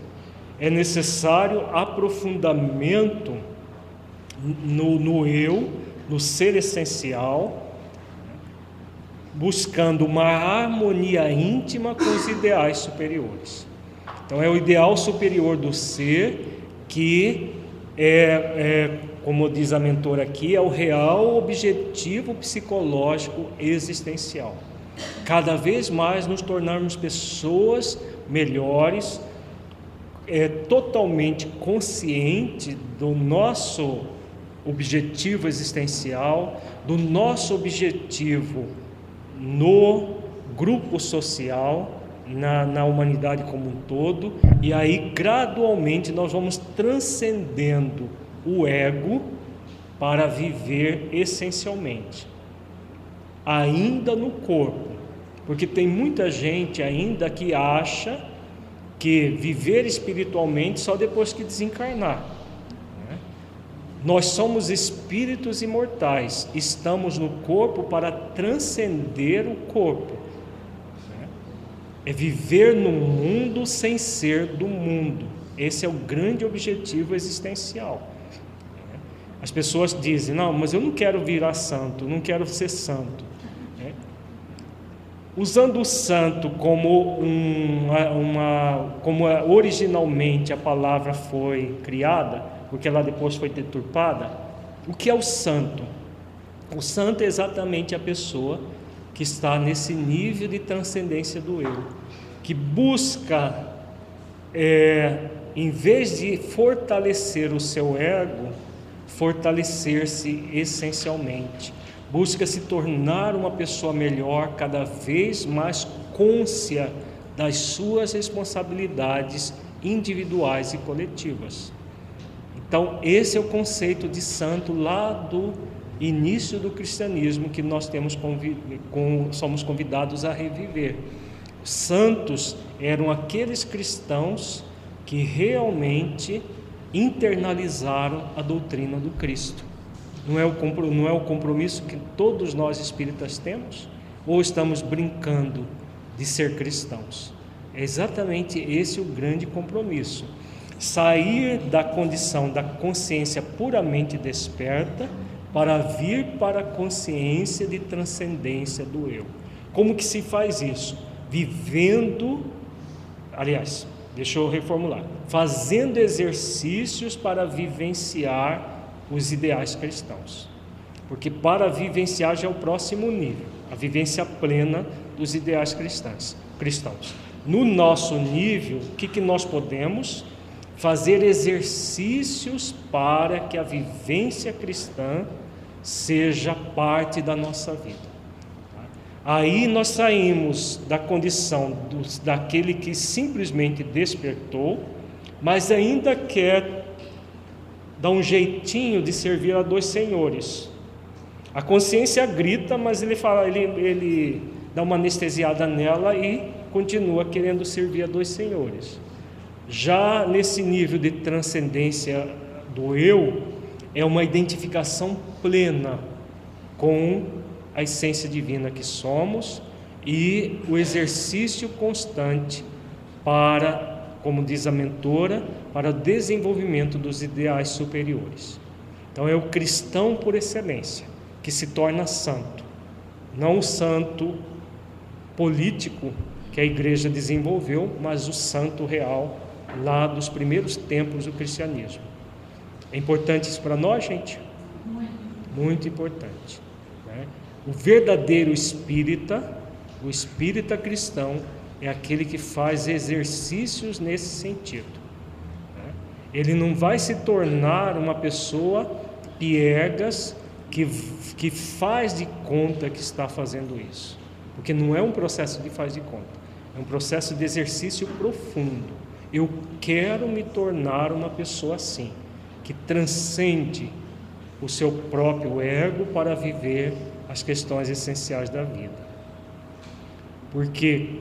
é necessário aprofundamento no, no eu, no ser essencial, buscando uma harmonia íntima com os ideais superiores. Então, é o ideal superior do ser que é, é como diz a mentora aqui, é o real objetivo psicológico existencial. Cada vez mais nos tornarmos pessoas melhores, é, totalmente consciente do nosso objetivo existencial, do nosso objetivo no grupo social, na, na humanidade como um todo, e aí gradualmente nós vamos transcendendo o ego para viver essencialmente, ainda no corpo, porque tem muita gente ainda que acha que viver espiritualmente só depois que desencarnar. Nós somos espíritos imortais, estamos no corpo para transcender o corpo. É viver no mundo sem ser do mundo. Esse é o grande objetivo existencial. As pessoas dizem: não, mas eu não quero virar santo, não quero ser santo. Usando o santo como uma, uma, como originalmente a palavra foi criada, porque ela depois foi deturpada, o que é o santo? O santo é exatamente a pessoa que está nesse nível de transcendência do eu, que busca, é, em vez de fortalecer o seu ego, fortalecer-se essencialmente. Busca se tornar uma pessoa melhor, cada vez mais côncia das suas responsabilidades individuais e coletivas. Então, esse é o conceito de santo lá do início do cristianismo que nós temos com, somos convidados a reviver. Santos eram aqueles cristãos que realmente internalizaram a doutrina do Cristo. Não é, o, não é o compromisso que todos nós espíritas temos? Ou estamos brincando de ser cristãos? É exatamente esse o grande compromisso. Sair da condição da consciência puramente desperta para vir para a consciência de transcendência do eu. Como que se faz isso? Vivendo, aliás, deixa eu reformular, fazendo exercícios para vivenciar os ideais cristãos. Porque para vivenciar já é o próximo nível, a vivência plena dos ideais cristãos. cristãos. No nosso nível, o que, que nós podemos? Fazer exercícios para que a vivência cristã seja parte da nossa vida. Aí nós saímos da condição dos, daquele que simplesmente despertou, mas ainda quer dar um jeitinho de servir a dois senhores. A consciência grita, mas ele fala, ele, ele dá uma anestesiada nela e continua querendo servir a dois senhores. Já nesse nível de transcendência do eu, é uma identificação plena com a essência divina que somos e o exercício constante para, como diz a mentora, para o desenvolvimento dos ideais superiores. Então é o cristão por excelência que se torna santo, não o santo político que a igreja desenvolveu, mas o santo real lá dos primeiros tempos do cristianismo. É importante isso para nós, gente? Muito importante. Né? O verdadeiro espírita, o espírita cristão, é aquele que faz exercícios nesse sentido. Né? Ele não vai se tornar uma pessoa piegas que, que faz de conta que está fazendo isso. Porque não é um processo de faz de conta, é um processo de exercício profundo. Eu quero me tornar uma pessoa assim, que transcende o seu próprio ego para viver as questões essenciais da vida. Porque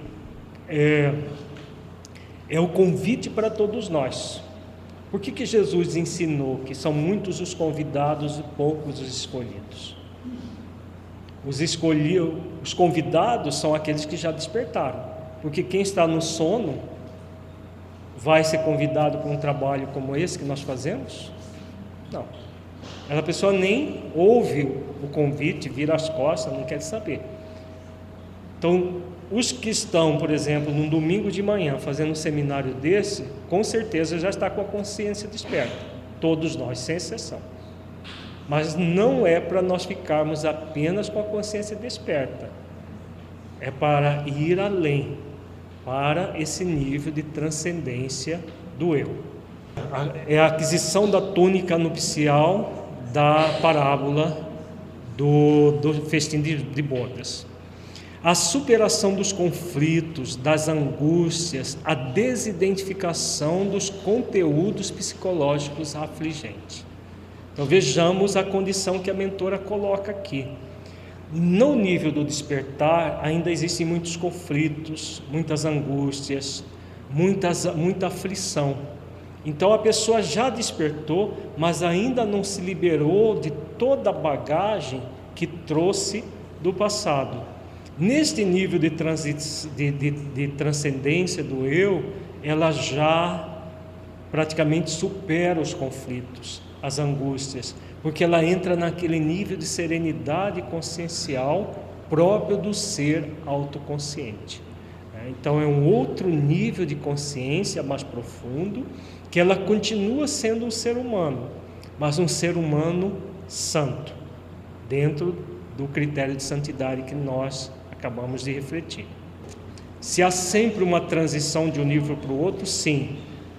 é, é o convite para todos nós. Por que, que Jesus ensinou que são muitos os convidados e poucos os escolhidos? Os, escolhi, os convidados são aqueles que já despertaram, porque quem está no sono vai ser convidado para um trabalho como esse que nós fazemos? Não. A pessoa nem ouve o convite, vira as costas, não quer saber. Então, os que estão, por exemplo, num domingo de manhã fazendo um seminário desse, com certeza já está com a consciência desperta. Todos nós, sem exceção. Mas não é para nós ficarmos apenas com a consciência desperta. É para ir além, para esse nível de transcendência do eu. É a aquisição da túnica nupcial da parábola do, do festim de, de bodas a superação dos conflitos, das angústias, a desidentificação dos conteúdos psicológicos afligentes. Então vejamos a condição que a mentora coloca aqui. No nível do despertar, ainda existem muitos conflitos, muitas angústias, muitas, muita aflição. Então a pessoa já despertou, mas ainda não se liberou de toda a bagagem que trouxe do passado. Neste nível de, transit, de, de, de transcendência do eu, ela já praticamente supera os conflitos, as angústias, porque ela entra naquele nível de serenidade consciencial próprio do ser autoconsciente. Né? Então é um outro nível de consciência mais profundo, que ela continua sendo um ser humano, mas um ser humano santo, dentro do critério de santidade que nós acabamos de refletir. Se há sempre uma transição de um nível para o outro, sim.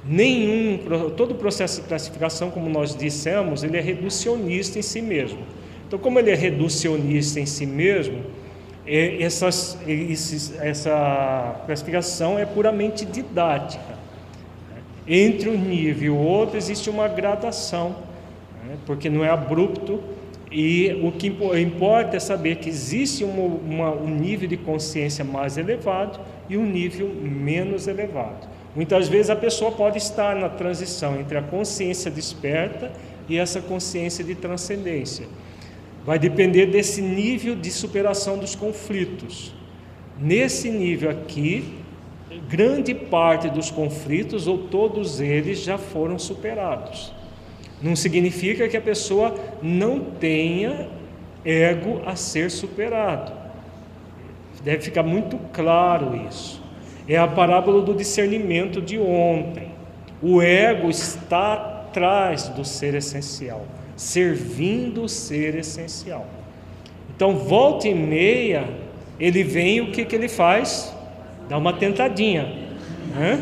Nenhum, todo o processo de classificação, como nós dissemos, ele é reducionista em si mesmo. Então, como ele é reducionista em si mesmo, é, essas, esses, essa classificação é puramente didática. Entre um nível e outro existe uma gradação, né? porque não é abrupto e o que importa é saber que existe uma, uma, um nível de consciência mais elevado e um nível menos elevado. Muitas vezes a pessoa pode estar na transição entre a consciência desperta e essa consciência de transcendência. Vai depender desse nível de superação dos conflitos. Nesse nível aqui, grande parte dos conflitos ou todos eles já foram superados. Não significa que a pessoa não tenha ego a ser superado. Deve ficar muito claro isso. É a parábola do discernimento de ontem. O ego está atrás do ser essencial, servindo o ser essencial. Então, volta e meia, ele vem o que, que ele faz? Dá uma tentadinha. Né?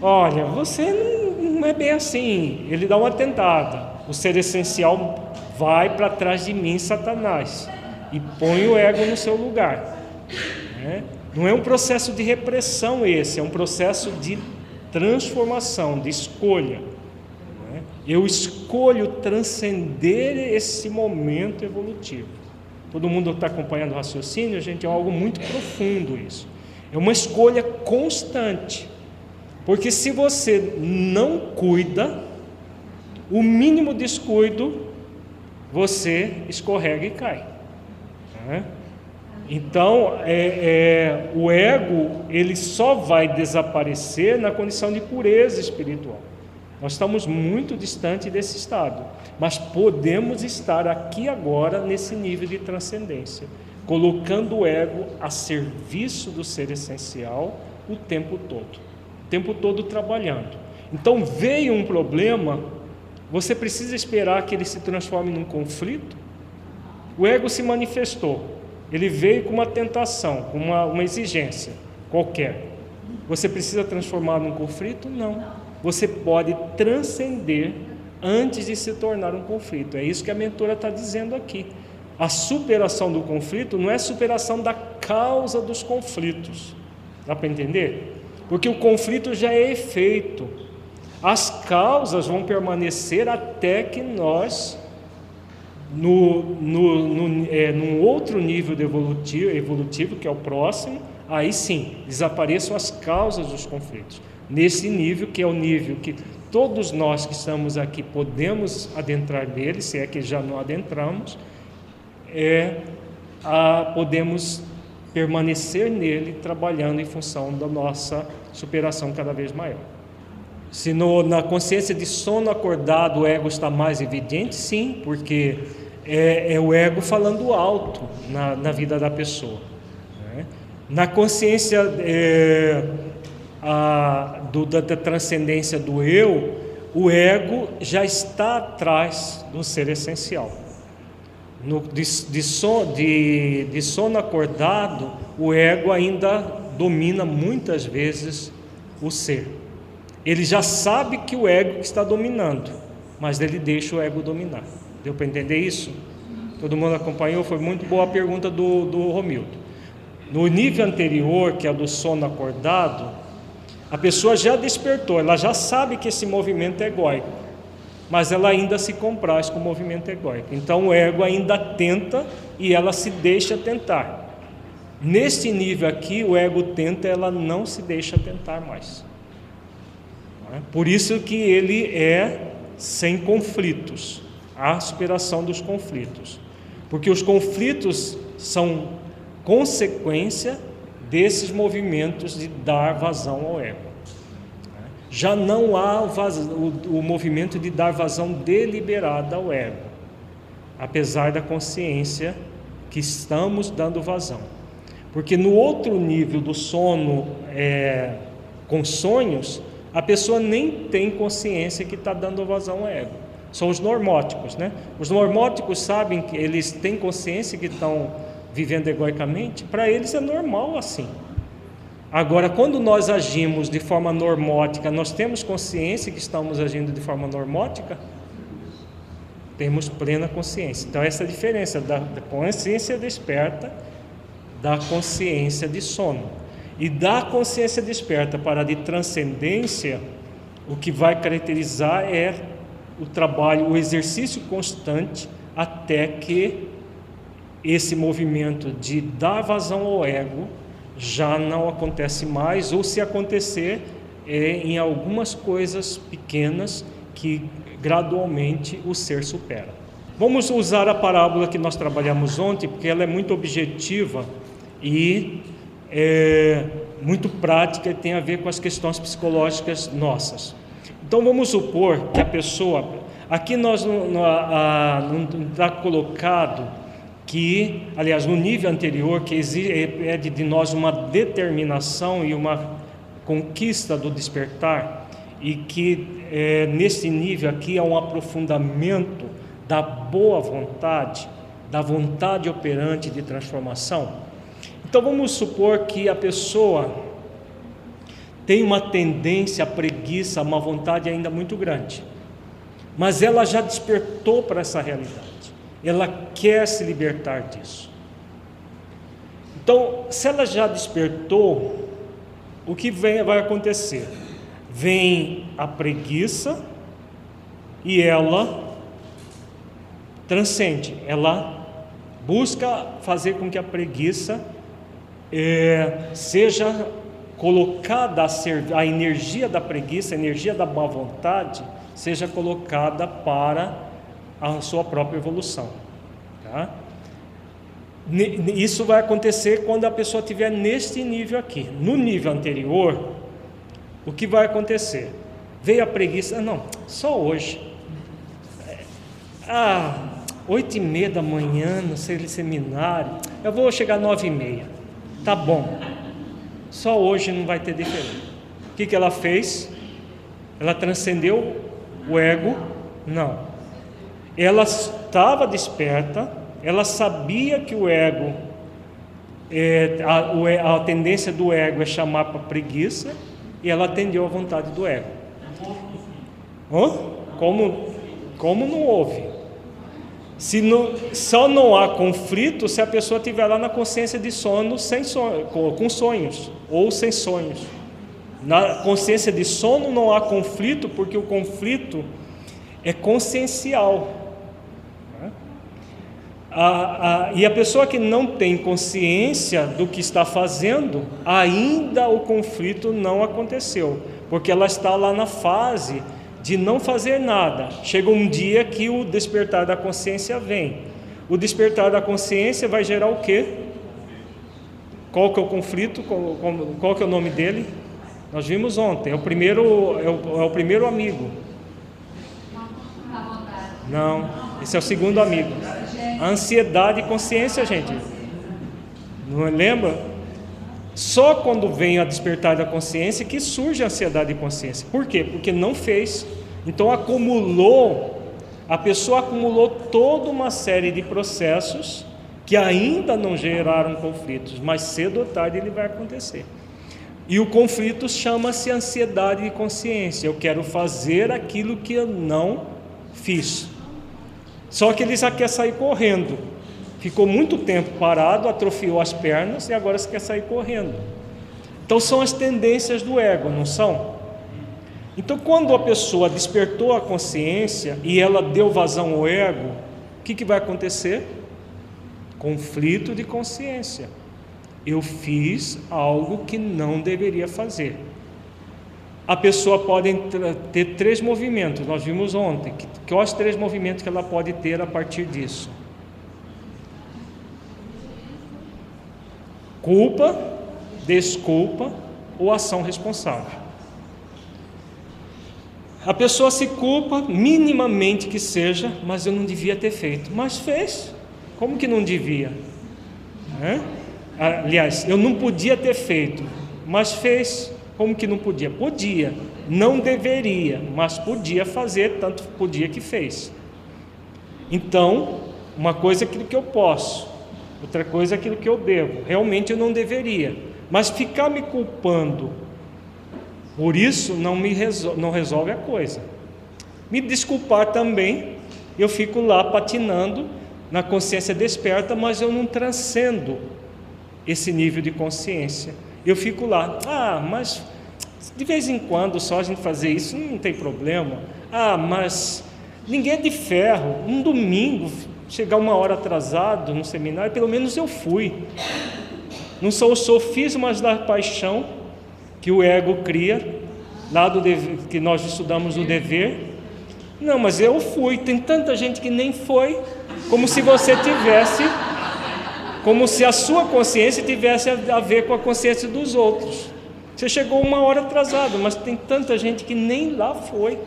Olha, você não, é bem assim. Ele dá uma tentada. O ser essencial vai para trás de mim, Satanás, e põe o ego no seu lugar. Né? Não é um processo de repressão esse, é um processo de transformação, de escolha. Né? Eu escolho transcender esse momento evolutivo. Todo mundo está acompanhando o raciocínio, gente, é algo muito profundo isso. É uma escolha constante. Porque se você não cuida, o mínimo descuido, você escorrega e cai. Né? Então, é, é, o ego ele só vai desaparecer na condição de pureza espiritual. Nós estamos muito distante desse estado, mas podemos estar aqui agora nesse nível de transcendência, colocando o ego a serviço do ser essencial o tempo todo, o tempo todo trabalhando. Então, veio um problema, você precisa esperar que ele se transforme num conflito? O ego se manifestou, ele veio com uma tentação, com uma, uma exigência qualquer. Você precisa transformar num conflito? Não. Você pode transcender antes de se tornar um conflito. É isso que a mentora está dizendo aqui. A superação do conflito não é superação da causa dos conflitos. Dá para entender? Porque o conflito já é efeito. As causas vão permanecer até que nós no, no, no, é, num outro nível evolutivo, evolutivo, que é o próximo, aí sim, desapareçam as causas dos conflitos. Nesse nível, que é o nível que todos nós que estamos aqui podemos adentrar nele, se é que já não adentramos, é, a, podemos permanecer nele, trabalhando em função da nossa superação cada vez maior. Se no, na consciência de sono acordado o ego está mais evidente, sim, porque é, é o ego falando alto na, na vida da pessoa. Né? Na consciência é, a, do, da, da transcendência do eu, o ego já está atrás do ser essencial. No, de, de, son, de, de sono acordado, o ego ainda domina muitas vezes o ser. Ele já sabe que o ego está dominando, mas ele deixa o ego dominar. Deu para entender isso? Todo mundo acompanhou? Foi muito boa a pergunta do, do Romildo. No nível anterior, que é do sono acordado, a pessoa já despertou, ela já sabe que esse movimento é egóico, mas ela ainda se compraz com o movimento egóico. Então o ego ainda tenta e ela se deixa tentar. Neste nível aqui, o ego tenta, ela não se deixa tentar mais. É? Por isso que ele é sem conflitos a superação dos conflitos. Porque os conflitos são consequência desses movimentos de dar vazão ao ego. Já não há o, o movimento de dar vazão deliberada ao ego, apesar da consciência que estamos dando vazão. Porque no outro nível do sono é, com sonhos, a pessoa nem tem consciência que está dando vazão ao ego são os normóticos, né? Os normóticos sabem que eles têm consciência que estão vivendo egoicamente, para eles é normal assim. Agora, quando nós agimos de forma normótica, nós temos consciência que estamos agindo de forma normótica? Temos plena consciência. Então, essa é a diferença da, da consciência desperta da consciência de sono. E da consciência desperta para a de transcendência, o que vai caracterizar é o trabalho, o exercício constante até que esse movimento de dar vazão ao ego já não acontece mais, ou se acontecer, é em algumas coisas pequenas que gradualmente o ser supera. Vamos usar a parábola que nós trabalhamos ontem, porque ela é muito objetiva e é muito prática e tem a ver com as questões psicológicas nossas. Então vamos supor que a pessoa, Aqui nós não está colocado que, aliás, no nível anterior, que pede de nós uma determinação e uma conquista do despertar, e que é, nesse nível aqui há um aprofundamento da boa vontade, da vontade operante de transformação. Então vamos supor que a pessoa tem uma tendência à preguiça, uma vontade ainda muito grande, mas ela já despertou para essa realidade ela quer se libertar disso. Então, se ela já despertou, o que vem, vai acontecer? Vem a preguiça e ela transcende, ela busca fazer com que a preguiça é, seja colocada a, a energia da preguiça, a energia da má vontade, seja colocada para a sua própria evolução. Tá? Isso vai acontecer quando a pessoa estiver neste nível aqui. No nível anterior, o que vai acontecer? Veio a preguiça, não, só hoje. Ah, oito e meia da manhã no seminário, eu vou chegar nove e meia. Tá bom. Só hoje não vai ter diferença. O que, que ela fez? Ela transcendeu o ego? Não ela estava desperta, ela sabia que o ego, é, a, a, tendência do ego é chamar para preguiça, e ela atendeu à vontade do ego. Oh? Como, como não houve? Se não, só não há conflito se a pessoa estiver lá na consciência de sono, sem sonho, com sonhos ou sem sonhos. Na consciência de sono não há conflito, porque o conflito é consciencial. A, a, e a pessoa que não tem consciência do que está fazendo, ainda o conflito não aconteceu, porque ela está lá na fase de não fazer nada. Chega um dia que o despertar da consciência vem. O despertar da consciência vai gerar o quê? Qual que é o conflito? Qual, qual que é o nome dele? Nós vimos ontem. É o primeiro, é o, é o primeiro amigo. Não, esse é o segundo amigo. A ansiedade e consciência, gente. Não lembra? Só quando vem a despertar da consciência que surge a ansiedade e consciência. Por quê? Porque não fez. Então acumulou, a pessoa acumulou toda uma série de processos que ainda não geraram conflitos, mas cedo ou tarde ele vai acontecer. E o conflito chama-se ansiedade e consciência. Eu quero fazer aquilo que eu não fiz. Só que ele já quer sair correndo. Ficou muito tempo parado, atrofiou as pernas e agora se quer sair correndo. Então são as tendências do ego, não são? Então quando a pessoa despertou a consciência e ela deu vazão ao ego, o que, que vai acontecer? Conflito de consciência. Eu fiz algo que não deveria fazer a pessoa pode ter três movimentos, nós vimos ontem, que, quais três movimentos que ela pode ter a partir disso? Culpa, desculpa ou ação responsável. A pessoa se culpa, minimamente que seja, mas eu não devia ter feito, mas fez. Como que não devia? É? Aliás, eu não podia ter feito, mas fez. Como que não podia? Podia, não deveria, mas podia fazer, tanto podia que fez. Então, uma coisa é aquilo que eu posso, outra coisa é aquilo que eu devo. Realmente eu não deveria, mas ficar me culpando por isso não me não resolve a coisa. Me desculpar também, eu fico lá patinando na consciência desperta, mas eu não transcendo esse nível de consciência. Eu fico lá, ah, mas de vez em quando só a gente fazer isso não tem problema. Ah, mas ninguém é de ferro. Um domingo, chegar uma hora atrasado no seminário, pelo menos eu fui. Não são os sofismas da paixão que o ego cria, lá do dever, que nós estudamos o dever. Não, mas eu fui. Tem tanta gente que nem foi, como se você tivesse como se a sua consciência tivesse a ver com a consciência dos outros. Você chegou uma hora atrasado, mas tem tanta gente que nem lá foi.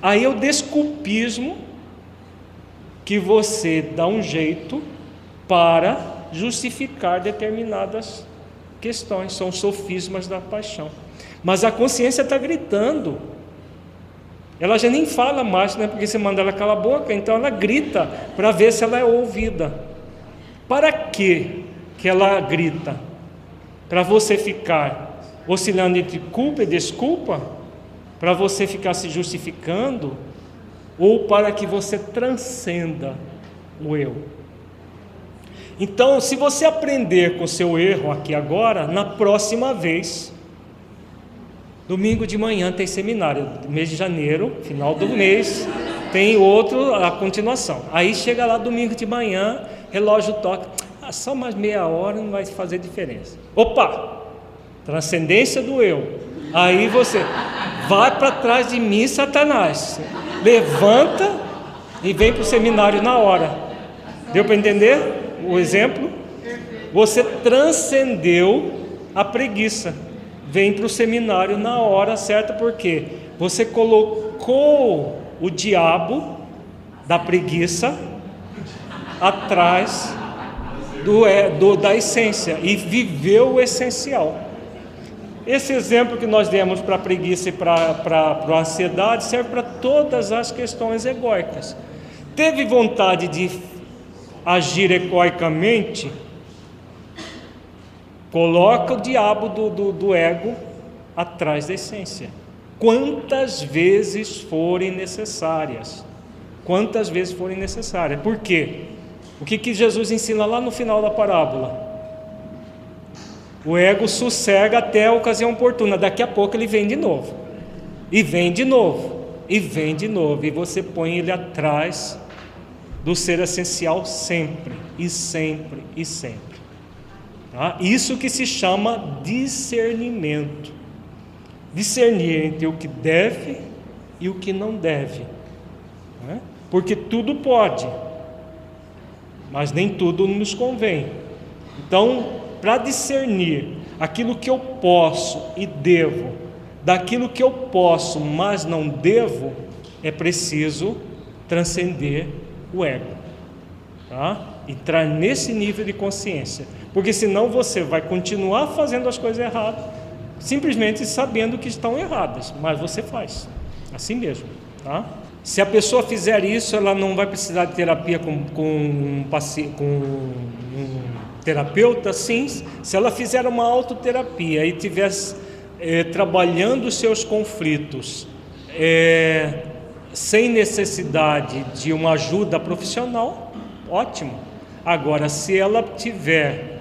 Aí o desculpismo que você dá um jeito para justificar determinadas questões, são sofismas da paixão. Mas a consciência está gritando. Ela já nem fala mais, né? Porque você manda ela calar a boca, então ela grita para ver se ela é ouvida. Para que que ela grita? Para você ficar oscilando entre culpa e desculpa? Para você ficar se justificando? Ou para que você transcenda o eu? Então, se você aprender com o seu erro aqui agora, na próxima vez, domingo de manhã tem seminário, mês de janeiro, final do mês, tem outro a continuação. Aí chega lá domingo de manhã, relógio toca, ah, só mais meia hora não vai fazer diferença. Opa! Transcendência do eu. Aí você vai para trás de mim, Satanás. Levanta e vem para o seminário na hora. Deu para entender? o exemplo? Você transcendeu a preguiça. Vem para o seminário na hora certa, porque você colocou o diabo da preguiça atrás do, é, do, da essência e viveu o essencial. Esse exemplo que nós demos para a preguiça e para a ansiedade serve para todas as questões egóicas. Teve vontade de agir ecoicamente, coloca o diabo do, do, do ego atrás da essência. Quantas vezes forem necessárias. Quantas vezes forem necessárias. Por quê? O que, que Jesus ensina lá no final da parábola? O ego sossega até a ocasião oportuna. Daqui a pouco ele vem de novo. E vem de novo. E vem de novo. E você põe ele atrás do ser essencial sempre, e sempre, e sempre. Tá? Isso que se chama discernimento. Discernir entre o que deve e o que não deve. Né? Porque tudo pode, mas nem tudo nos convém. Então, para discernir aquilo que eu posso e devo, daquilo que eu posso, mas não devo, é preciso transcender o ego. Tá? Entrar nesse nível de consciência. Porque senão você vai continuar fazendo as coisas erradas, simplesmente sabendo que estão erradas, mas você faz. Assim mesmo. Tá? Se a pessoa fizer isso, ela não vai precisar de terapia com, com, um, com um terapeuta, sim. Se ela fizer uma autoterapia e estiver é, trabalhando os seus conflitos, é, sem necessidade de uma ajuda profissional, ótimo. Agora, se ela tiver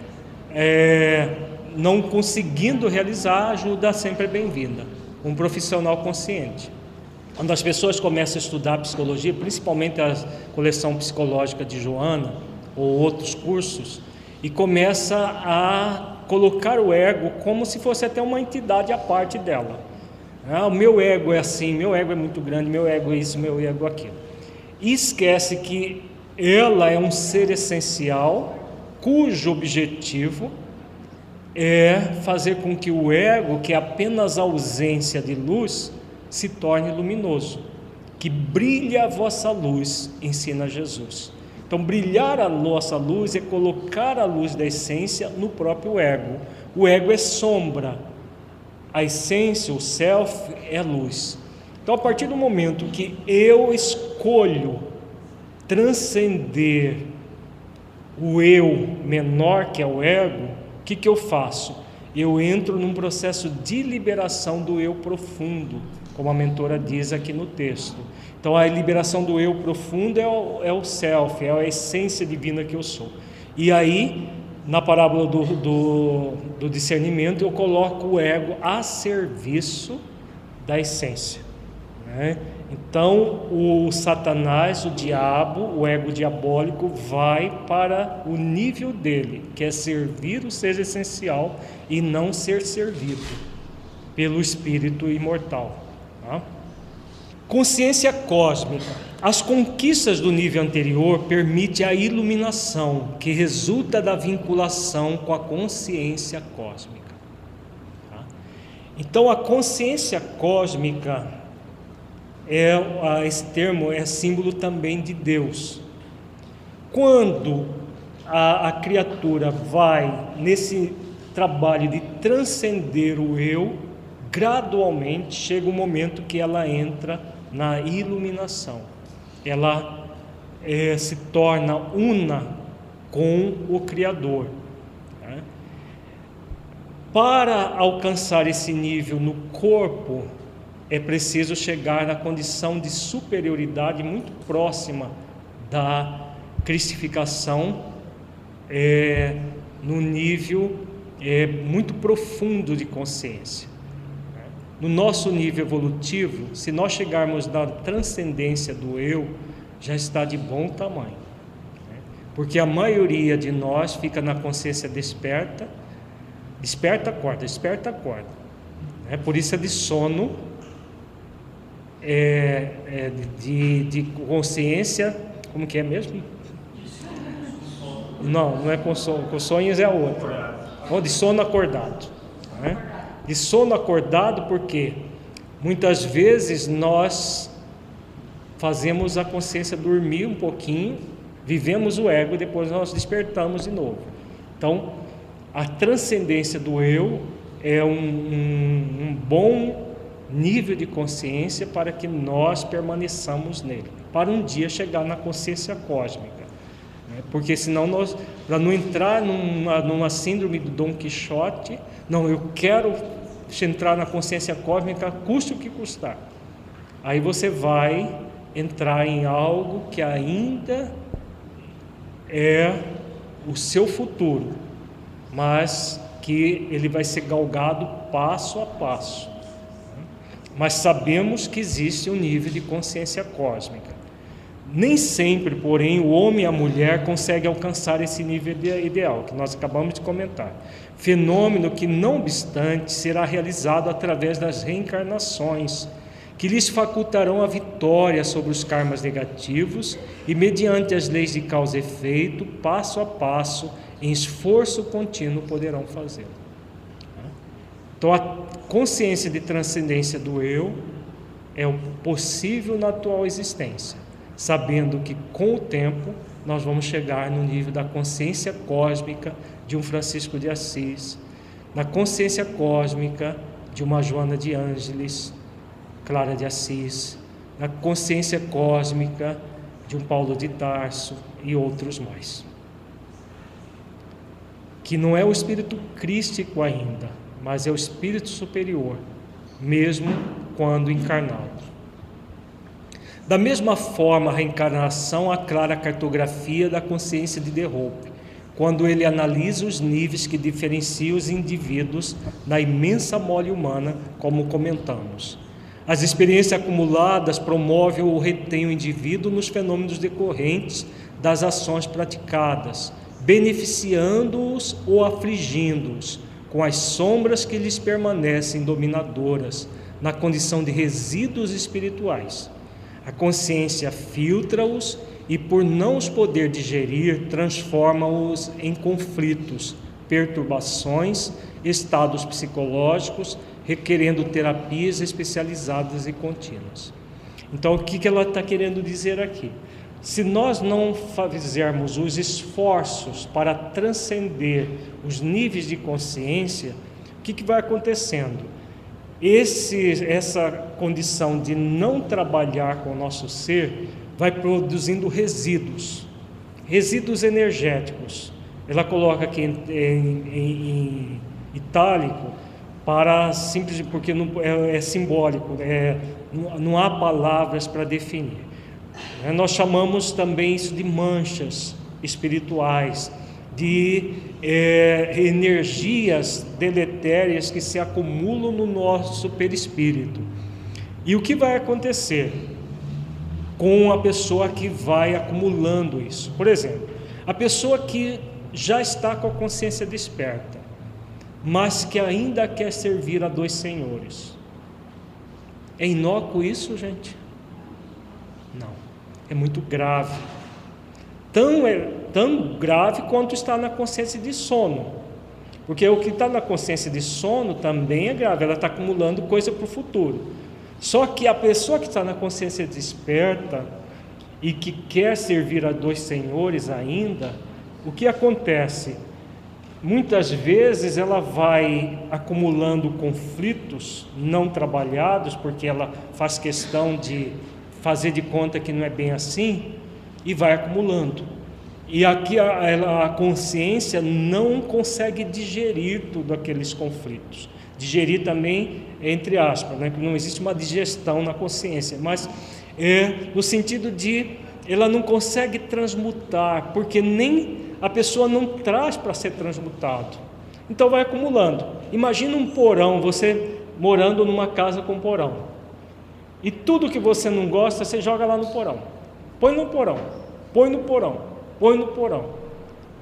é, não conseguindo realizar, ajuda sempre é bem-vinda. Um profissional consciente. Quando as pessoas começam a estudar psicologia, principalmente a coleção psicológica de Joana ou outros cursos, e começa a colocar o ego como se fosse até uma entidade à parte dela. Ah, o meu ego é assim, meu ego é muito grande, meu ego é isso, meu ego é aquilo. E esquece que ela é um ser essencial, cujo objetivo é fazer com que o ego, que é apenas ausência de luz, se torne luminoso. Que brilhe a vossa luz, ensina Jesus. Então, brilhar a nossa luz é colocar a luz da essência no próprio ego. O ego é sombra, a essência, o self, é luz. Então, a partir do momento que eu escolho transcender o eu menor, que é o ego, o que, que eu faço? Eu entro num processo de liberação do eu profundo, como a mentora diz aqui no texto. Então, a liberação do eu profundo é o, é o self, é a essência divina que eu sou. E aí na parábola do, do, do, discernimento, eu coloco o ego a serviço da essência. Né? Então, o Satanás, o diabo, o ego diabólico, vai para o nível dele, que é servir o ser essencial e não ser servido pelo espírito imortal. Consciência cósmica. As conquistas do nível anterior permitem a iluminação que resulta da vinculação com a consciência cósmica. Tá? Então, a consciência cósmica é esse termo é símbolo também de Deus. Quando a, a criatura vai nesse trabalho de transcender o eu, gradualmente chega o um momento que ela entra na iluminação. Ela é, se torna una com o Criador. Né? Para alcançar esse nível no corpo, é preciso chegar na condição de superioridade muito próxima da cristificação, é, no nível é, muito profundo de consciência. No nosso nível evolutivo, se nós chegarmos na transcendência do eu, já está de bom tamanho. Né? Porque a maioria de nós fica na consciência desperta, desperta, acorda, desperta, acorda. É por isso é de sono, é, é de, de consciência, como que é mesmo? Não, não é com, sonho, com sonhos é a outra. Ou de sono acordado. Né? De sono acordado, porque muitas vezes nós fazemos a consciência dormir um pouquinho, vivemos o ego e depois nós despertamos de novo. Então, a transcendência do eu é um, um, um bom nível de consciência para que nós permaneçamos nele, para um dia chegar na consciência cósmica. Né? Porque senão nós, para não entrar numa, numa síndrome do Dom Quixote, não, eu quero entrar na consciência cósmica, custe o que custar. Aí você vai entrar em algo que ainda é o seu futuro, mas que ele vai ser galgado passo a passo. Mas sabemos que existe um nível de consciência cósmica. Nem sempre, porém, o homem e a mulher conseguem alcançar esse nível ideal que nós acabamos de comentar. Fenômeno que, não obstante, será realizado através das reencarnações, que lhes facultarão a vitória sobre os karmas negativos e, mediante as leis de causa e efeito, passo a passo, em esforço contínuo, poderão fazê-lo. Então, a consciência de transcendência do eu é o possível na atual existência sabendo que com o tempo nós vamos chegar no nível da consciência cósmica de um Francisco de Assis, na consciência cósmica de uma Joana de Ângeles, Clara de Assis, na consciência cósmica de um Paulo de Tarso e outros mais. Que não é o espírito crístico ainda, mas é o espírito superior, mesmo quando encarnado. Da mesma forma, a reencarnação aclara a cartografia da consciência de Derrope, quando ele analisa os níveis que diferenciam os indivíduos na imensa mole humana, como comentamos. As experiências acumuladas promovem ou retêm o indivíduo nos fenômenos decorrentes das ações praticadas, beneficiando-os ou afligindo-os, com as sombras que lhes permanecem dominadoras, na condição de resíduos espirituais. A consciência filtra-os e, por não os poder digerir, transforma-os em conflitos, perturbações, estados psicológicos, requerendo terapias especializadas e contínuas. Então, o que ela está querendo dizer aqui? Se nós não fizermos os esforços para transcender os níveis de consciência, o que, que vai acontecendo? Esse, essa condição de não trabalhar com o nosso ser vai produzindo resíduos, resíduos energéticos. Ela coloca aqui em, em, em itálico para simples porque não, é, é simbólico, é, não, não há palavras para definir. É, nós chamamos também isso de manchas espirituais, de é, energias que se acumulam no nosso perispírito. E o que vai acontecer com a pessoa que vai acumulando isso? Por exemplo, a pessoa que já está com a consciência desperta, mas que ainda quer servir a dois senhores. É inócuo isso, gente? Não, é muito grave. Tão é, tão grave quanto está na consciência de sono. Porque o que está na consciência de sono também é grave, ela está acumulando coisa para o futuro. Só que a pessoa que está na consciência desperta e que quer servir a dois senhores ainda, o que acontece? Muitas vezes ela vai acumulando conflitos não trabalhados, porque ela faz questão de fazer de conta que não é bem assim, e vai acumulando. E aqui a, a consciência não consegue digerir tudo aqueles conflitos. Digerir também, entre aspas, né? não existe uma digestão na consciência, mas é no sentido de ela não consegue transmutar, porque nem a pessoa não traz para ser transmutado. Então vai acumulando. Imagina um porão, você morando numa casa com porão. E tudo que você não gosta, você joga lá no porão. Põe no porão, põe no porão, põe no porão.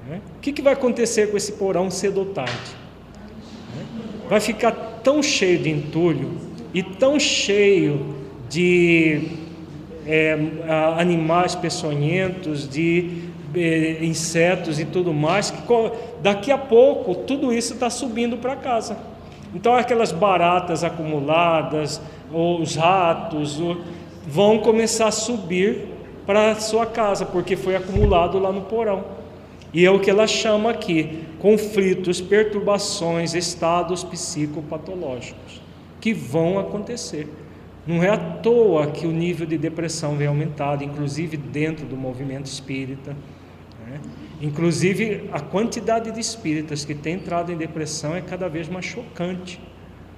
Né? O que, que vai acontecer com esse porão cedo ou tarde? Né? Vai ficar tão cheio de entulho e tão cheio de é, animais peçonhentos, de é, insetos e tudo mais, que daqui a pouco tudo isso está subindo para casa. Então aquelas baratas acumuladas, os ratos, vão começar a subir para sua casa, porque foi acumulado lá no porão. E é o que ela chama aqui: conflitos, perturbações, estados psicopatológicos que vão acontecer. Não é à toa que o nível de depressão vem aumentado, inclusive dentro do movimento espírita. Né? Inclusive, a quantidade de espíritas que têm entrado em depressão é cada vez mais chocante.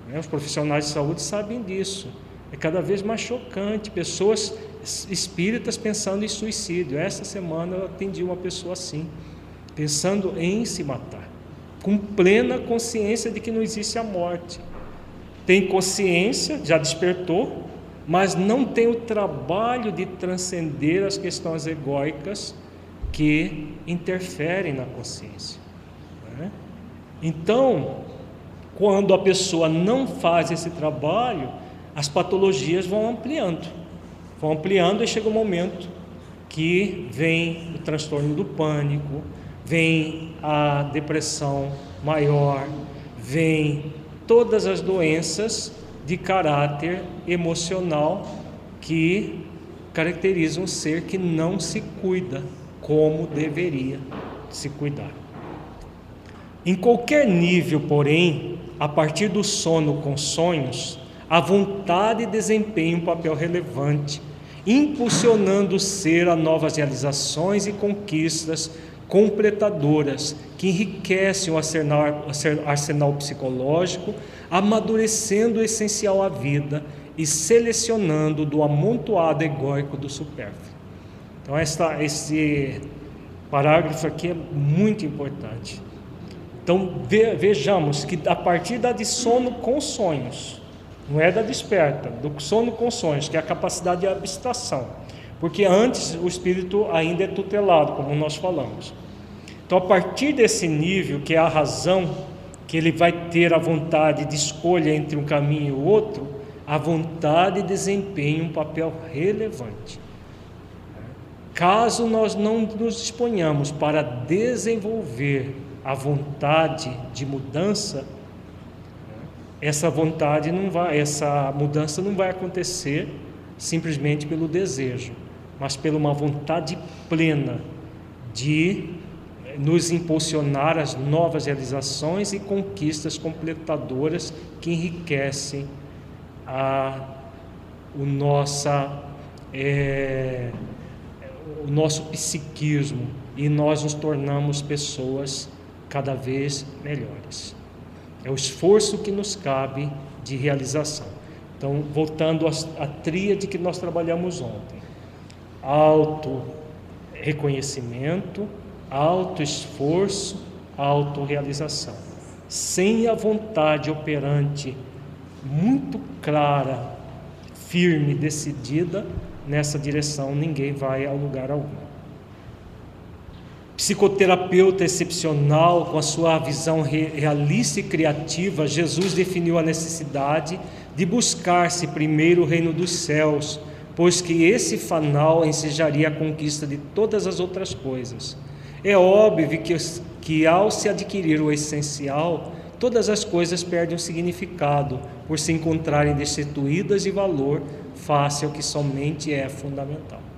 Né? Os profissionais de saúde sabem disso. É cada vez mais chocante. Pessoas espíritas pensando em suicídio. Essa semana eu atendi uma pessoa assim, pensando em se matar, com plena consciência de que não existe a morte. Tem consciência, já despertou, mas não tem o trabalho de transcender as questões egóicas que interferem na consciência. Né? Então, quando a pessoa não faz esse trabalho, as patologias vão ampliando vão ampliando e chega um momento que vem o transtorno do pânico, vem a depressão maior, vem todas as doenças de caráter emocional que caracterizam um ser que não se cuida como deveria se cuidar. Em qualquer nível, porém, a partir do sono com sonhos, a vontade desempenha um papel relevante impulsionando o ser a novas realizações e conquistas completadoras que enriquecem o arsenal, arsenal psicológico, amadurecendo o essencial à vida e selecionando do amontoado egóico do supérfluo. Então, esta, esse parágrafo aqui é muito importante. Então, vejamos que a partir da de sono com sonhos, não é da desperta, do sono com sonhos, que é a capacidade de abstração. Porque antes o espírito ainda é tutelado, como nós falamos. Então, a partir desse nível, que é a razão, que ele vai ter a vontade de escolha entre um caminho e o outro, a vontade desempenha um papel relevante. Caso nós não nos disponhamos para desenvolver a vontade de mudança, essa vontade não vai, essa mudança não vai acontecer simplesmente pelo desejo, mas pela uma vontade plena de nos impulsionar às novas realizações e conquistas completadoras que enriquecem a, o, nossa, é, o nosso psiquismo e nós nos tornamos pessoas cada vez melhores. É o esforço que nos cabe de realização. Então, voltando à tríade que nós trabalhamos ontem: auto reconhecimento, auto esforço, autorrealização. Sem a vontade operante muito clara, firme, decidida nessa direção, ninguém vai a lugar algum psicoterapeuta excepcional, com a sua visão realista e criativa, Jesus definiu a necessidade de buscar-se primeiro o reino dos céus, pois que esse fanal ensejaria a conquista de todas as outras coisas. É óbvio que, que ao se adquirir o essencial, todas as coisas perdem o significado, por se encontrarem destituídas de valor face ao que somente é fundamental.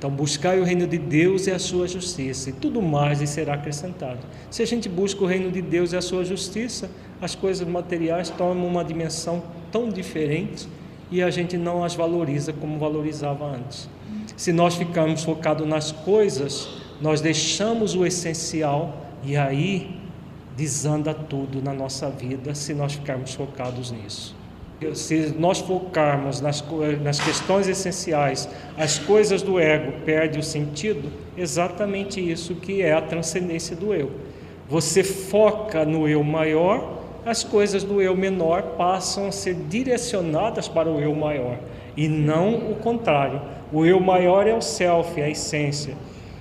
Então, buscar o reino de Deus e a sua justiça, e tudo mais lhe será acrescentado. Se a gente busca o reino de Deus e a sua justiça, as coisas materiais tomam uma dimensão tão diferente e a gente não as valoriza como valorizava antes. Se nós ficarmos focados nas coisas, nós deixamos o essencial e aí desanda tudo na nossa vida se nós ficarmos focados nisso se nós focarmos nas, nas questões essenciais, as coisas do ego perde o sentido, exatamente isso que é a transcendência do eu. Você foca no eu maior, as coisas do eu menor passam a ser direcionadas para o eu maior e não o contrário. O eu maior é o self, é a essência.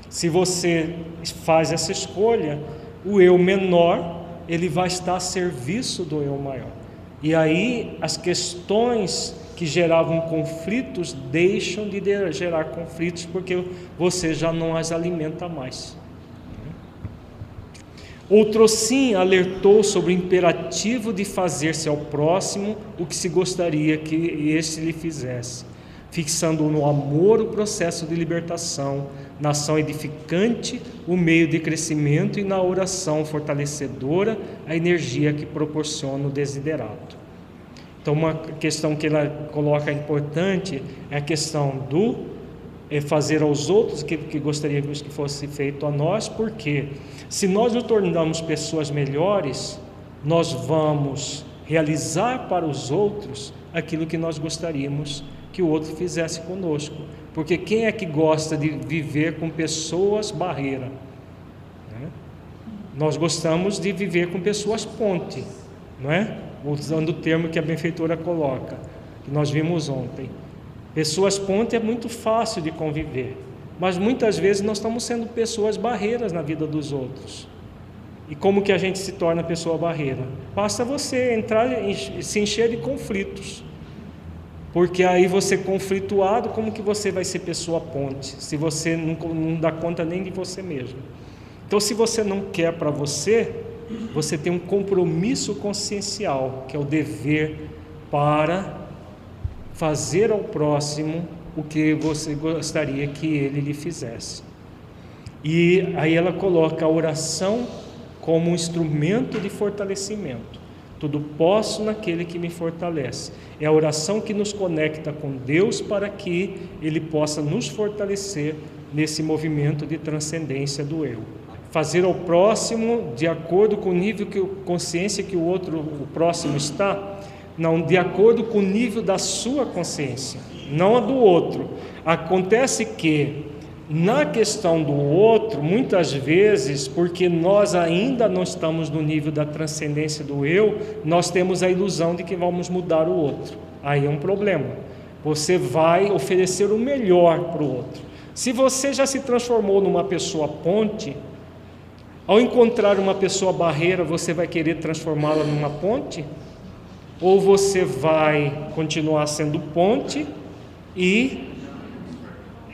Se você faz essa escolha, o eu menor ele vai estar a serviço do eu maior. E aí as questões que geravam conflitos deixam de gerar conflitos porque você já não as alimenta mais. Outro sim alertou sobre o imperativo de fazer-se ao próximo o que se gostaria que este lhe fizesse, fixando no amor o processo de libertação, na ação edificante o meio de crescimento e na oração fortalecedora a energia que proporciona o desiderato. Então, uma questão que ela coloca importante é a questão do é fazer aos outros que, que gostaríamos que fosse feito a nós, porque se nós nos tornamos pessoas melhores, nós vamos realizar para os outros aquilo que nós gostaríamos que o outro fizesse conosco. Porque quem é que gosta de viver com pessoas barreira? Né? Nós gostamos de viver com pessoas ponte, não é? Usando o termo que a benfeitora coloca, que nós vimos ontem. Pessoas ponte é muito fácil de conviver, mas muitas vezes nós estamos sendo pessoas barreiras na vida dos outros. E como que a gente se torna pessoa barreira? Basta você entrar e se encher de conflitos. Porque aí você conflituado, como que você vai ser pessoa ponte? Se você não, não dá conta nem de você mesmo. Então, se você não quer para você, você tem um compromisso consciencial, que é o dever para fazer ao próximo o que você gostaria que ele lhe fizesse. E aí ela coloca a oração como um instrumento de fortalecimento. Tudo posso naquele que me fortalece. É a oração que nos conecta com Deus para que Ele possa nos fortalecer nesse movimento de transcendência do eu. Fazer ao próximo de acordo com o nível que consciência que o outro, o próximo está, não de acordo com o nível da sua consciência, não a do outro. Acontece que na questão do outro, muitas vezes, porque nós ainda não estamos no nível da transcendência do eu, nós temos a ilusão de que vamos mudar o outro. Aí é um problema. Você vai oferecer o melhor para o outro. Se você já se transformou numa pessoa ponte, ao encontrar uma pessoa barreira, você vai querer transformá-la numa ponte? Ou você vai continuar sendo ponte e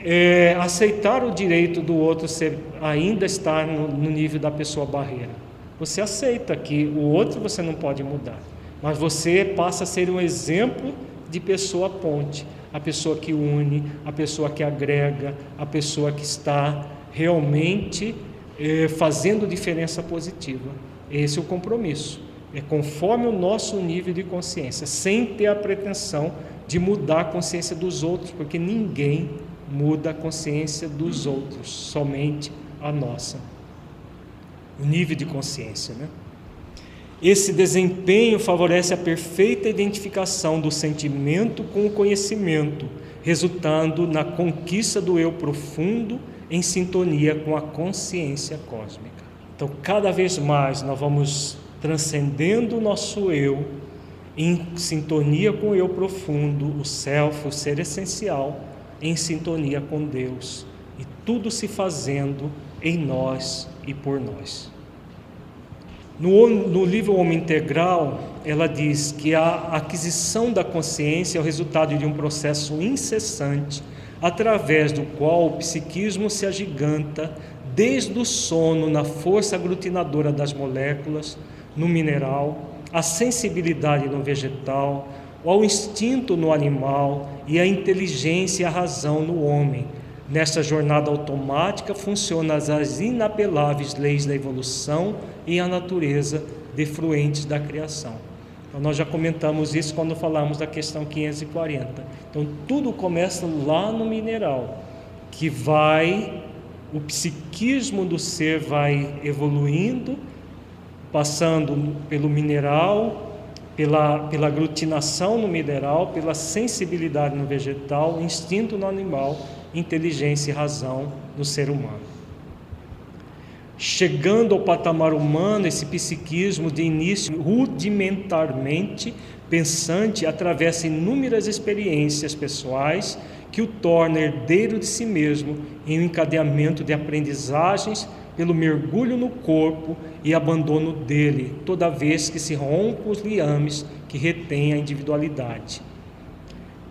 é, aceitar o direito do outro ser, ainda estar no, no nível da pessoa barreira. Você aceita que o outro você não pode mudar, mas você passa a ser um exemplo de pessoa ponte, a pessoa que une, a pessoa que agrega, a pessoa que está realmente é, fazendo diferença positiva. Esse é o compromisso. É conforme o nosso nível de consciência, sem ter a pretensão de mudar a consciência dos outros, porque ninguém muda a consciência dos outros, somente a nossa. O nível de consciência, né? Esse desempenho favorece a perfeita identificação do sentimento com o conhecimento, resultando na conquista do eu profundo em sintonia com a consciência cósmica. Então, cada vez mais nós vamos transcendendo o nosso eu em sintonia com o eu profundo, o self, o ser essencial, em sintonia com Deus e tudo se fazendo em nós e por nós. No, no livro Homem Integral, ela diz que a aquisição da consciência é o resultado de um processo incessante, através do qual o psiquismo se agiganta desde o sono na força aglutinadora das moléculas, no mineral, a sensibilidade no vegetal, ao instinto no animal e a inteligência e a razão no homem. Nesta jornada automática funcionam as inapeláveis leis da evolução e a natureza defluentes da criação. Então, nós já comentamos isso quando falamos da questão 540. Então, tudo começa lá no mineral, que vai, o psiquismo do ser vai evoluindo, passando pelo mineral, pela, pela aglutinação no mineral, pela sensibilidade no vegetal, instinto no animal, inteligência e razão no ser humano. Chegando ao patamar humano, esse psiquismo de início rudimentarmente pensante atravessa inúmeras experiências pessoais que o torna herdeiro de si mesmo em um encadeamento de aprendizagens pelo mergulho no corpo e abandono dele, toda vez que se rompem os liames que retêm a individualidade.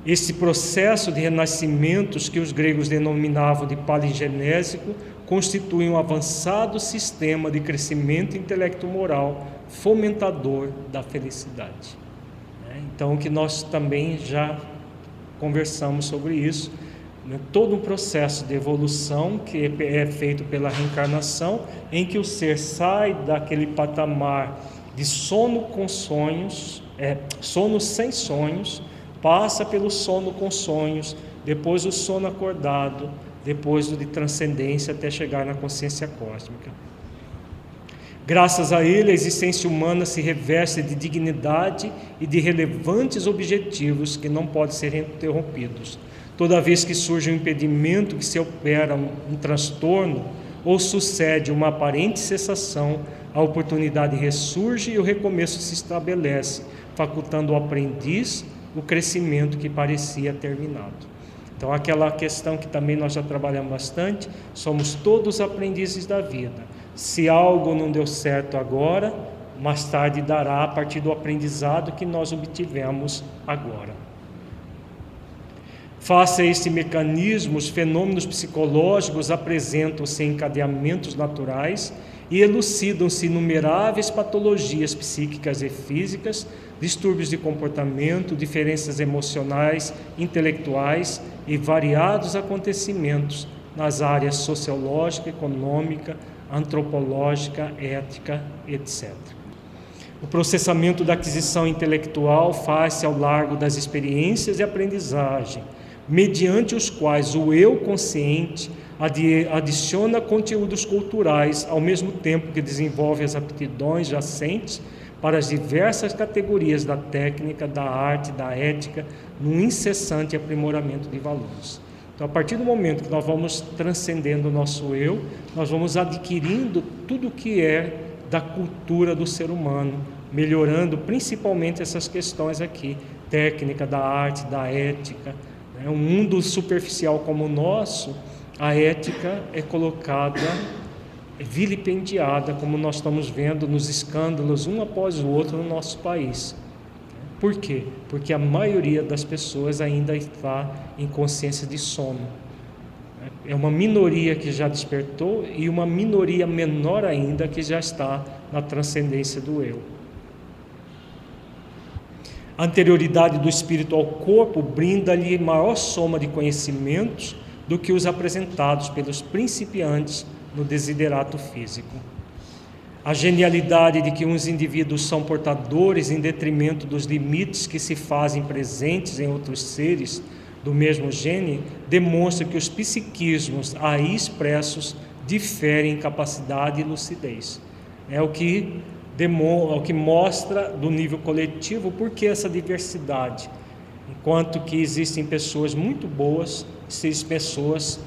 Esse processo de renascimentos que os gregos denominavam de palingenésico constitui um avançado sistema de crescimento intelecto-moral fomentador da felicidade. Né? Então, que nós também já conversamos sobre isso, né, todo um processo de evolução que é, feito pela reencarnação, em que o ser sai daquele patamar de sono com sonhos, é, sono sem sonhos, passa pelo sono com sonhos, depois o sono acordado, depois o de transcendência até chegar na consciência cósmica. Graças a ele, a existência humana se reveste de dignidade e de relevantes objetivos que não podem ser interrompidos Toda vez que surge um impedimento, que se opera um, um transtorno ou sucede uma aparente cessação, a oportunidade ressurge e o recomeço se estabelece, facultando ao aprendiz o crescimento que parecia terminado. Então, aquela questão que também nós já trabalhamos bastante, somos todos aprendizes da vida. Se algo não deu certo agora, mais tarde dará a partir do aprendizado que nós obtivemos agora. Face a este mecanismo, os fenômenos psicológicos apresentam-se encadeamentos naturais e elucidam-se inumeráveis patologias psíquicas e físicas, distúrbios de comportamento, diferenças emocionais, intelectuais e variados acontecimentos nas áreas sociológica, econômica, antropológica, ética, etc. O processamento da aquisição intelectual faz-se ao largo das experiências e aprendizagem, mediante os quais o eu consciente adiciona conteúdos culturais ao mesmo tempo que desenvolve as aptidões jacentes para as diversas categorias da técnica, da arte, da ética, num incessante aprimoramento de valores. Então, a partir do momento que nós vamos transcendendo o nosso eu, nós vamos adquirindo tudo o que é da cultura do ser humano, melhorando principalmente essas questões aqui, técnica, da arte, da ética, um mundo superficial como o nosso, a ética é colocada, é vilipendiada, como nós estamos vendo nos escândalos um após o outro no nosso país. Por quê? Porque a maioria das pessoas ainda está em consciência de sono. É uma minoria que já despertou e uma minoria menor ainda que já está na transcendência do eu. A anterioridade do espírito ao corpo brinda-lhe maior soma de conhecimentos do que os apresentados pelos principiantes no desiderato físico. A genialidade de que uns indivíduos são portadores em detrimento dos limites que se fazem presentes em outros seres do mesmo gene demonstra que os psiquismos aí expressos diferem em capacidade e lucidez. É o que o que mostra do nível coletivo por que essa diversidade. Enquanto que existem pessoas muito boas, existem pessoas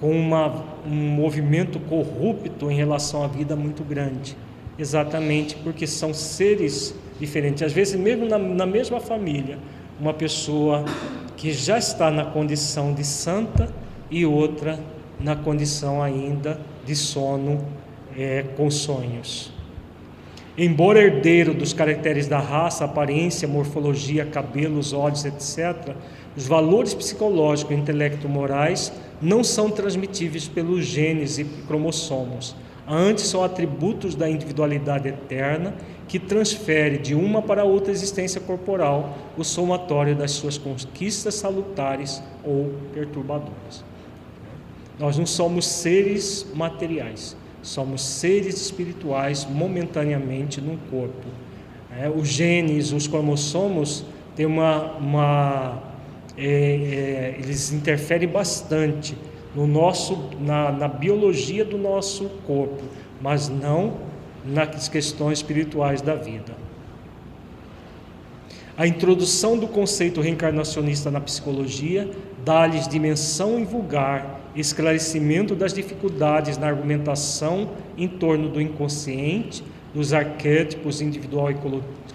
com uma, um movimento corrupto em relação à vida muito grande. Exatamente porque são seres diferentes. Às vezes, mesmo na, na mesma família, uma pessoa que já está na condição de santa e outra na condição ainda de sono é, com sonhos. Embora herdeiro dos caracteres da raça, aparência, morfologia, cabelos, olhos, etc., os valores psicológicos e intelecto-morais não são transmitíveis pelos genes e cromossomos. Antes são atributos da individualidade eterna que transfere de uma para outra existência corporal o somatório das suas conquistas salutares ou perturbadoras. Nós não somos seres materiais, somos seres espirituais momentaneamente num corpo. É, os genes, os cromossomos, têm uma, uma é, é, eles interferem bastante no nosso, na, na biologia do nosso corpo, mas não nas questões espirituais da vida. A introdução do conceito reencarnacionista na psicologia dá-lhes dimensão e vulgar esclarecimento das dificuldades na argumentação em torno do inconsciente, dos arquétipos individual e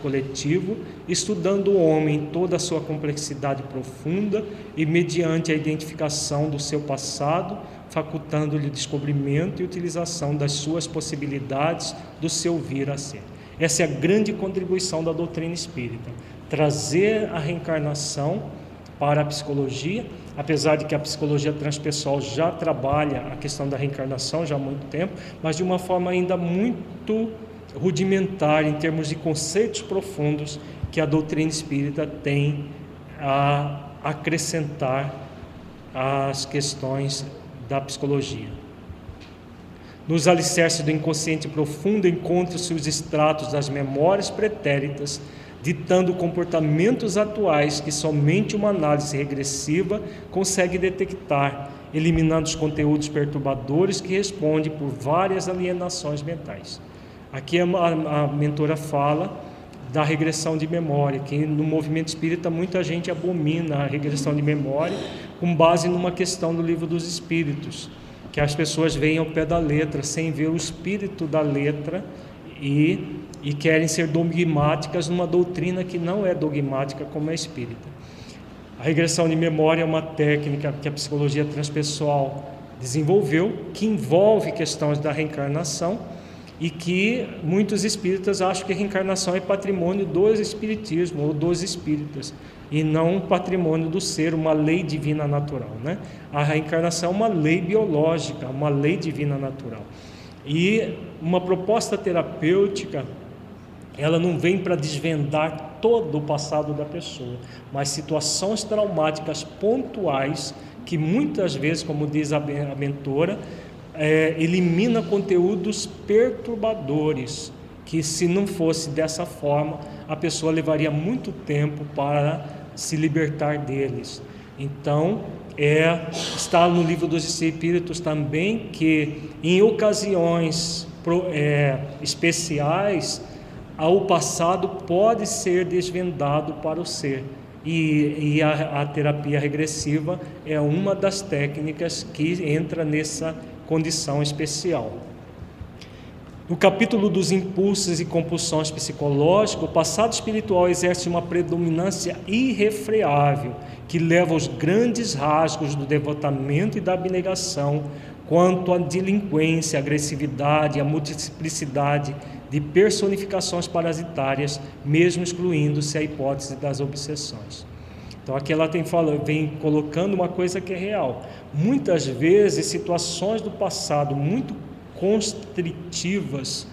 coletivo, estudando o homem em toda a sua complexidade profunda e mediante a identificação do seu passado, facultando-lhe descobrimento e utilização das suas possibilidades do seu vir a ser. Essa é a grande contribuição da doutrina espírita, trazer a reencarnação para a psicologia, apesar de que a psicologia transpessoal já trabalha a questão da reencarnação já há muito tempo, mas de uma forma ainda muito rudimentar em termos de conceitos profundos que a doutrina espírita tem a acrescentar às questões da psicologia. Nos alicerces do inconsciente profundo encontram-se os extratos das memórias pretéritas, ditando comportamentos atuais que somente uma análise regressiva consegue detectar, eliminando os conteúdos perturbadores que respondem por várias alienações mentais. Aqui a, a, a mentora fala da regressão de memória, que no movimento espírita muita gente abomina a regressão de memória com base numa questão do livro dos espíritos, que as pessoas veem ao pé da letra sem ver o espírito da letra e, e querem ser dogmáticas numa doutrina que não é dogmática como é espírita. A regressão de memória é uma técnica que a psicologia transpessoal desenvolveu, que envolve questões da reencarnação e que muitos espíritas acham que a reencarnação é patrimônio do espiritismo ou dos espíritas e não patrimônio do ser, uma lei divina natural, né? A reencarnação é uma lei biológica, uma lei divina natural. E uma proposta terapêutica, ela não vem para desvendar todo o passado da pessoa, mas situações traumáticas pontuais que muitas vezes, como diz a mentora, é, elimina conteúdos perturbadores, que se não fosse dessa forma, a pessoa levaria muito tempo para se libertar deles. Então, é, está no livro dos Espíritos também que, em ocasiões é, especiais, o passado pode ser desvendado para o ser. E, e a, a, terapia regressiva é uma das técnicas que entra nessa condição especial. No capítulo dos impulsos e compulsões psicológicas, o passado espiritual exerce uma predominância irrefreável que leva aos grandes rasgos do devotamento e da abnegação quanto à delinquência, agressividade, a multiplicidade de personificações parasitárias, mesmo excluindo-se a hipótese das obsessões. Então aqui ela tem, vem colocando uma coisa que é real. Muitas vezes situações do passado muito constritivas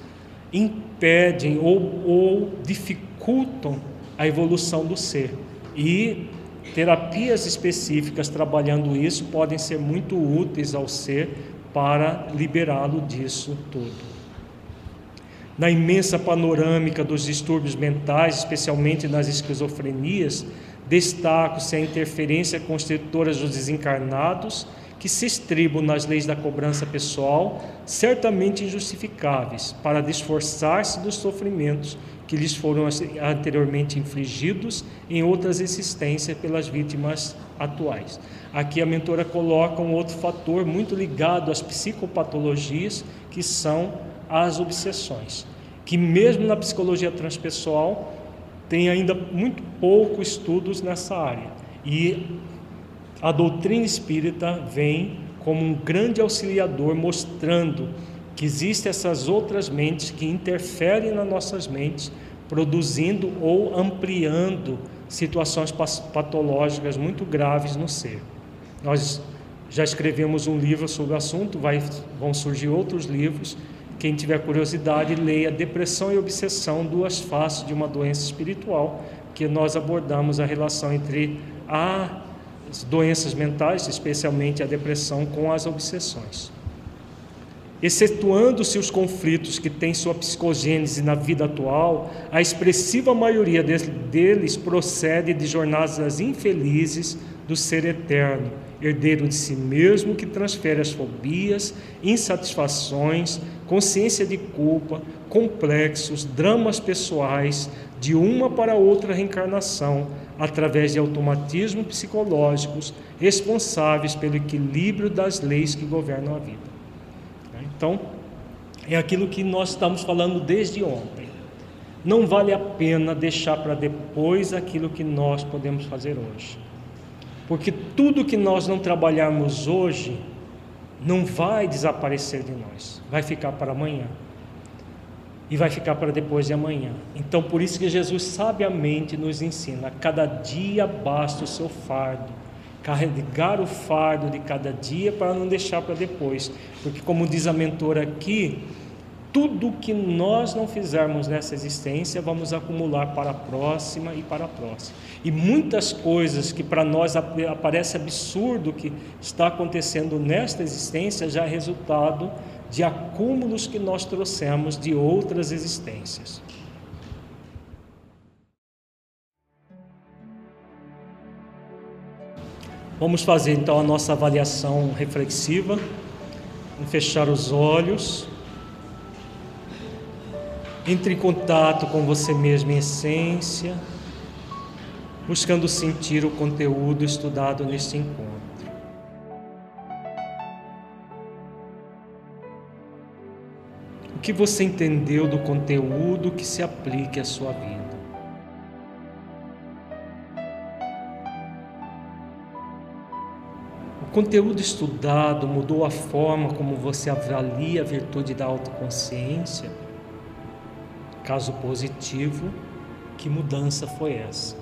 impedem ou, ou dificultam a evolução do ser. E terapias específicas trabalhando isso podem ser muito úteis ao ser para liberá-lo disso tudo. Na imensa panorâmica dos distúrbios mentais, especialmente nas esquizofrenias, Destaco-se a interferência constritora dos desencarnados, que se estribam nas leis da cobrança pessoal, certamente injustificáveis, para desforçar-se dos sofrimentos que lhes foram anteriormente infligidos em outras existências pelas vítimas atuais. Aqui a mentora coloca um outro fator muito ligado às psicopatologias, que são as obsessões, que mesmo na psicologia transpessoal tem ainda muito pouco estudos nessa área. E a doutrina espírita vem como um grande auxiliador mostrando que existem essas outras mentes que interferem nas nossas mentes, produzindo ou ampliando situações patológicas muito graves no ser. Nós já escrevemos um livro sobre o assunto, vai, vão surgir outros livros Quem tiver curiosidade, leia Depressão e Obsessão, duas faces de uma doença espiritual, que nós abordamos a relação entre as doenças mentais, especialmente a depressão, com as obsessões. Excetuando-se os conflitos que têm sua psicogênese na vida atual, a expressiva maioria deles procede de jornadas infelizes do ser eterno, herdeiro de si mesmo que transfere as fobias, insatisfações, consciência de culpa, complexos, dramas pessoais de uma para outra reencarnação, através de automatismos psicológicos responsáveis pelo equilíbrio das leis que governam a vida. Então, é aquilo que nós estamos falando desde ontem. Não vale a pena deixar para depois aquilo que nós podemos fazer hoje. Porque tudo que nós não trabalharmos hoje não vai desaparecer de nós, vai ficar para amanhã. E vai ficar para depois de amanhã. Então, por isso que Jesus sabiamente nos ensina: cada dia basta o seu fardo carregar o fardo de cada dia para não deixar para depois, porque, como diz a mentora aqui, tudo que nós não fizermos nessa existência, vamos acumular para a próxima e para a próxima. E muitas coisas que para nós aparece absurdo que está acontecendo nesta existência já é resultado de acúmulos que nós trouxemos de outras existências. Vamos fazer então a nossa avaliação reflexiva, fechar os olhos, entre em contato com você mesmo em essência, buscando sentir o conteúdo estudado neste encontro. O que você entendeu do conteúdo que se aplique à sua vida? Conteúdo estudado mudou a forma como você avalia a virtude da autoconsciência? Caso positivo, que mudança foi essa?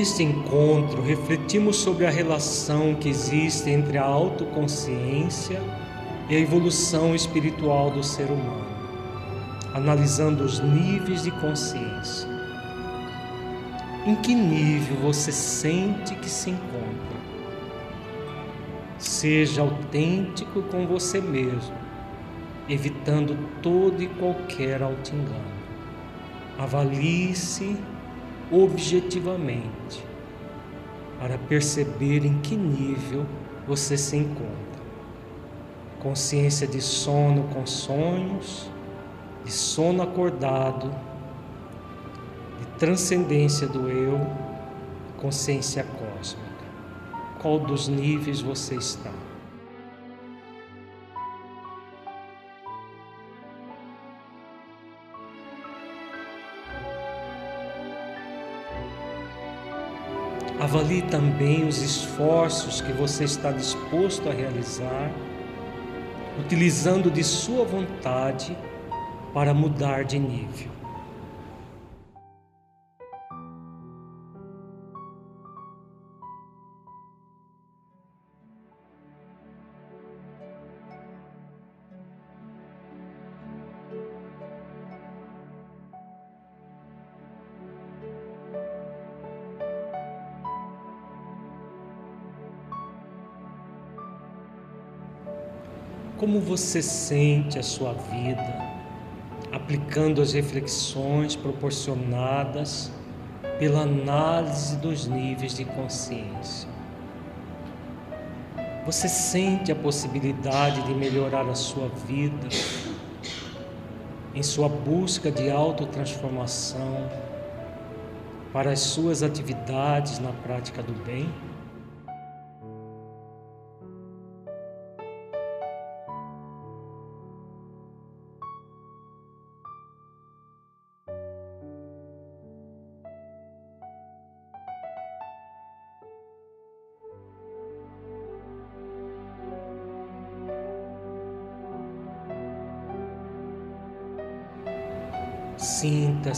Neste encontro, refletimos sobre a relação que existe entre a autoconsciência e a evolução espiritual do ser humano, analisando os níveis de consciência. Em que nível você sente que se encontra? Seja autêntico com você mesmo, evitando todo e qualquer auto-engano. Avalie-se objetivamente para perceber em que nível você se encontra. Consciência de sono com sonhos, de sono acordado, de transcendência do eu, consciência cósmica. Qual dos níveis você está? Avalie também os esforços que você está disposto a realizar, utilizando de sua vontade para mudar de nível. Você sente a sua vida aplicando as reflexões proporcionadas pela análise dos níveis de consciência? Você sente a possibilidade de melhorar a sua vida? em sua busca de autotransformação para as suas atividades na prática do bem?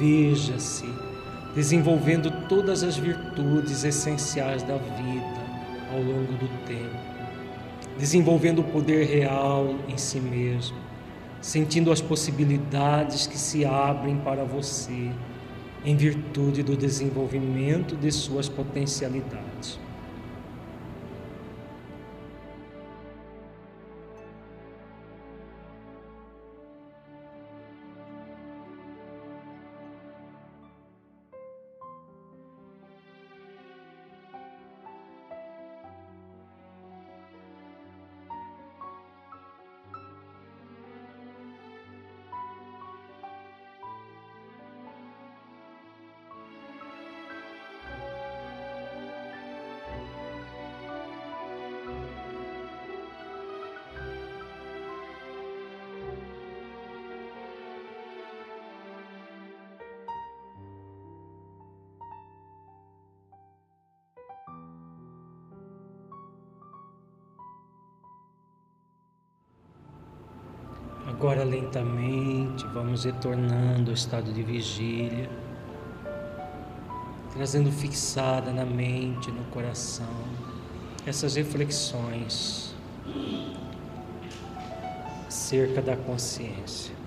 Veja-se desenvolvendo todas as virtudes essenciais da vida ao longo do tempo, desenvolvendo o poder real em si mesmo, sentindo as possibilidades que se abrem para você em virtude do desenvolvimento de suas potencialidades. Lentamente vamos retornando ao estado de vigília, trazendo fixada na mente, no coração, essas reflexões acerca da consciência.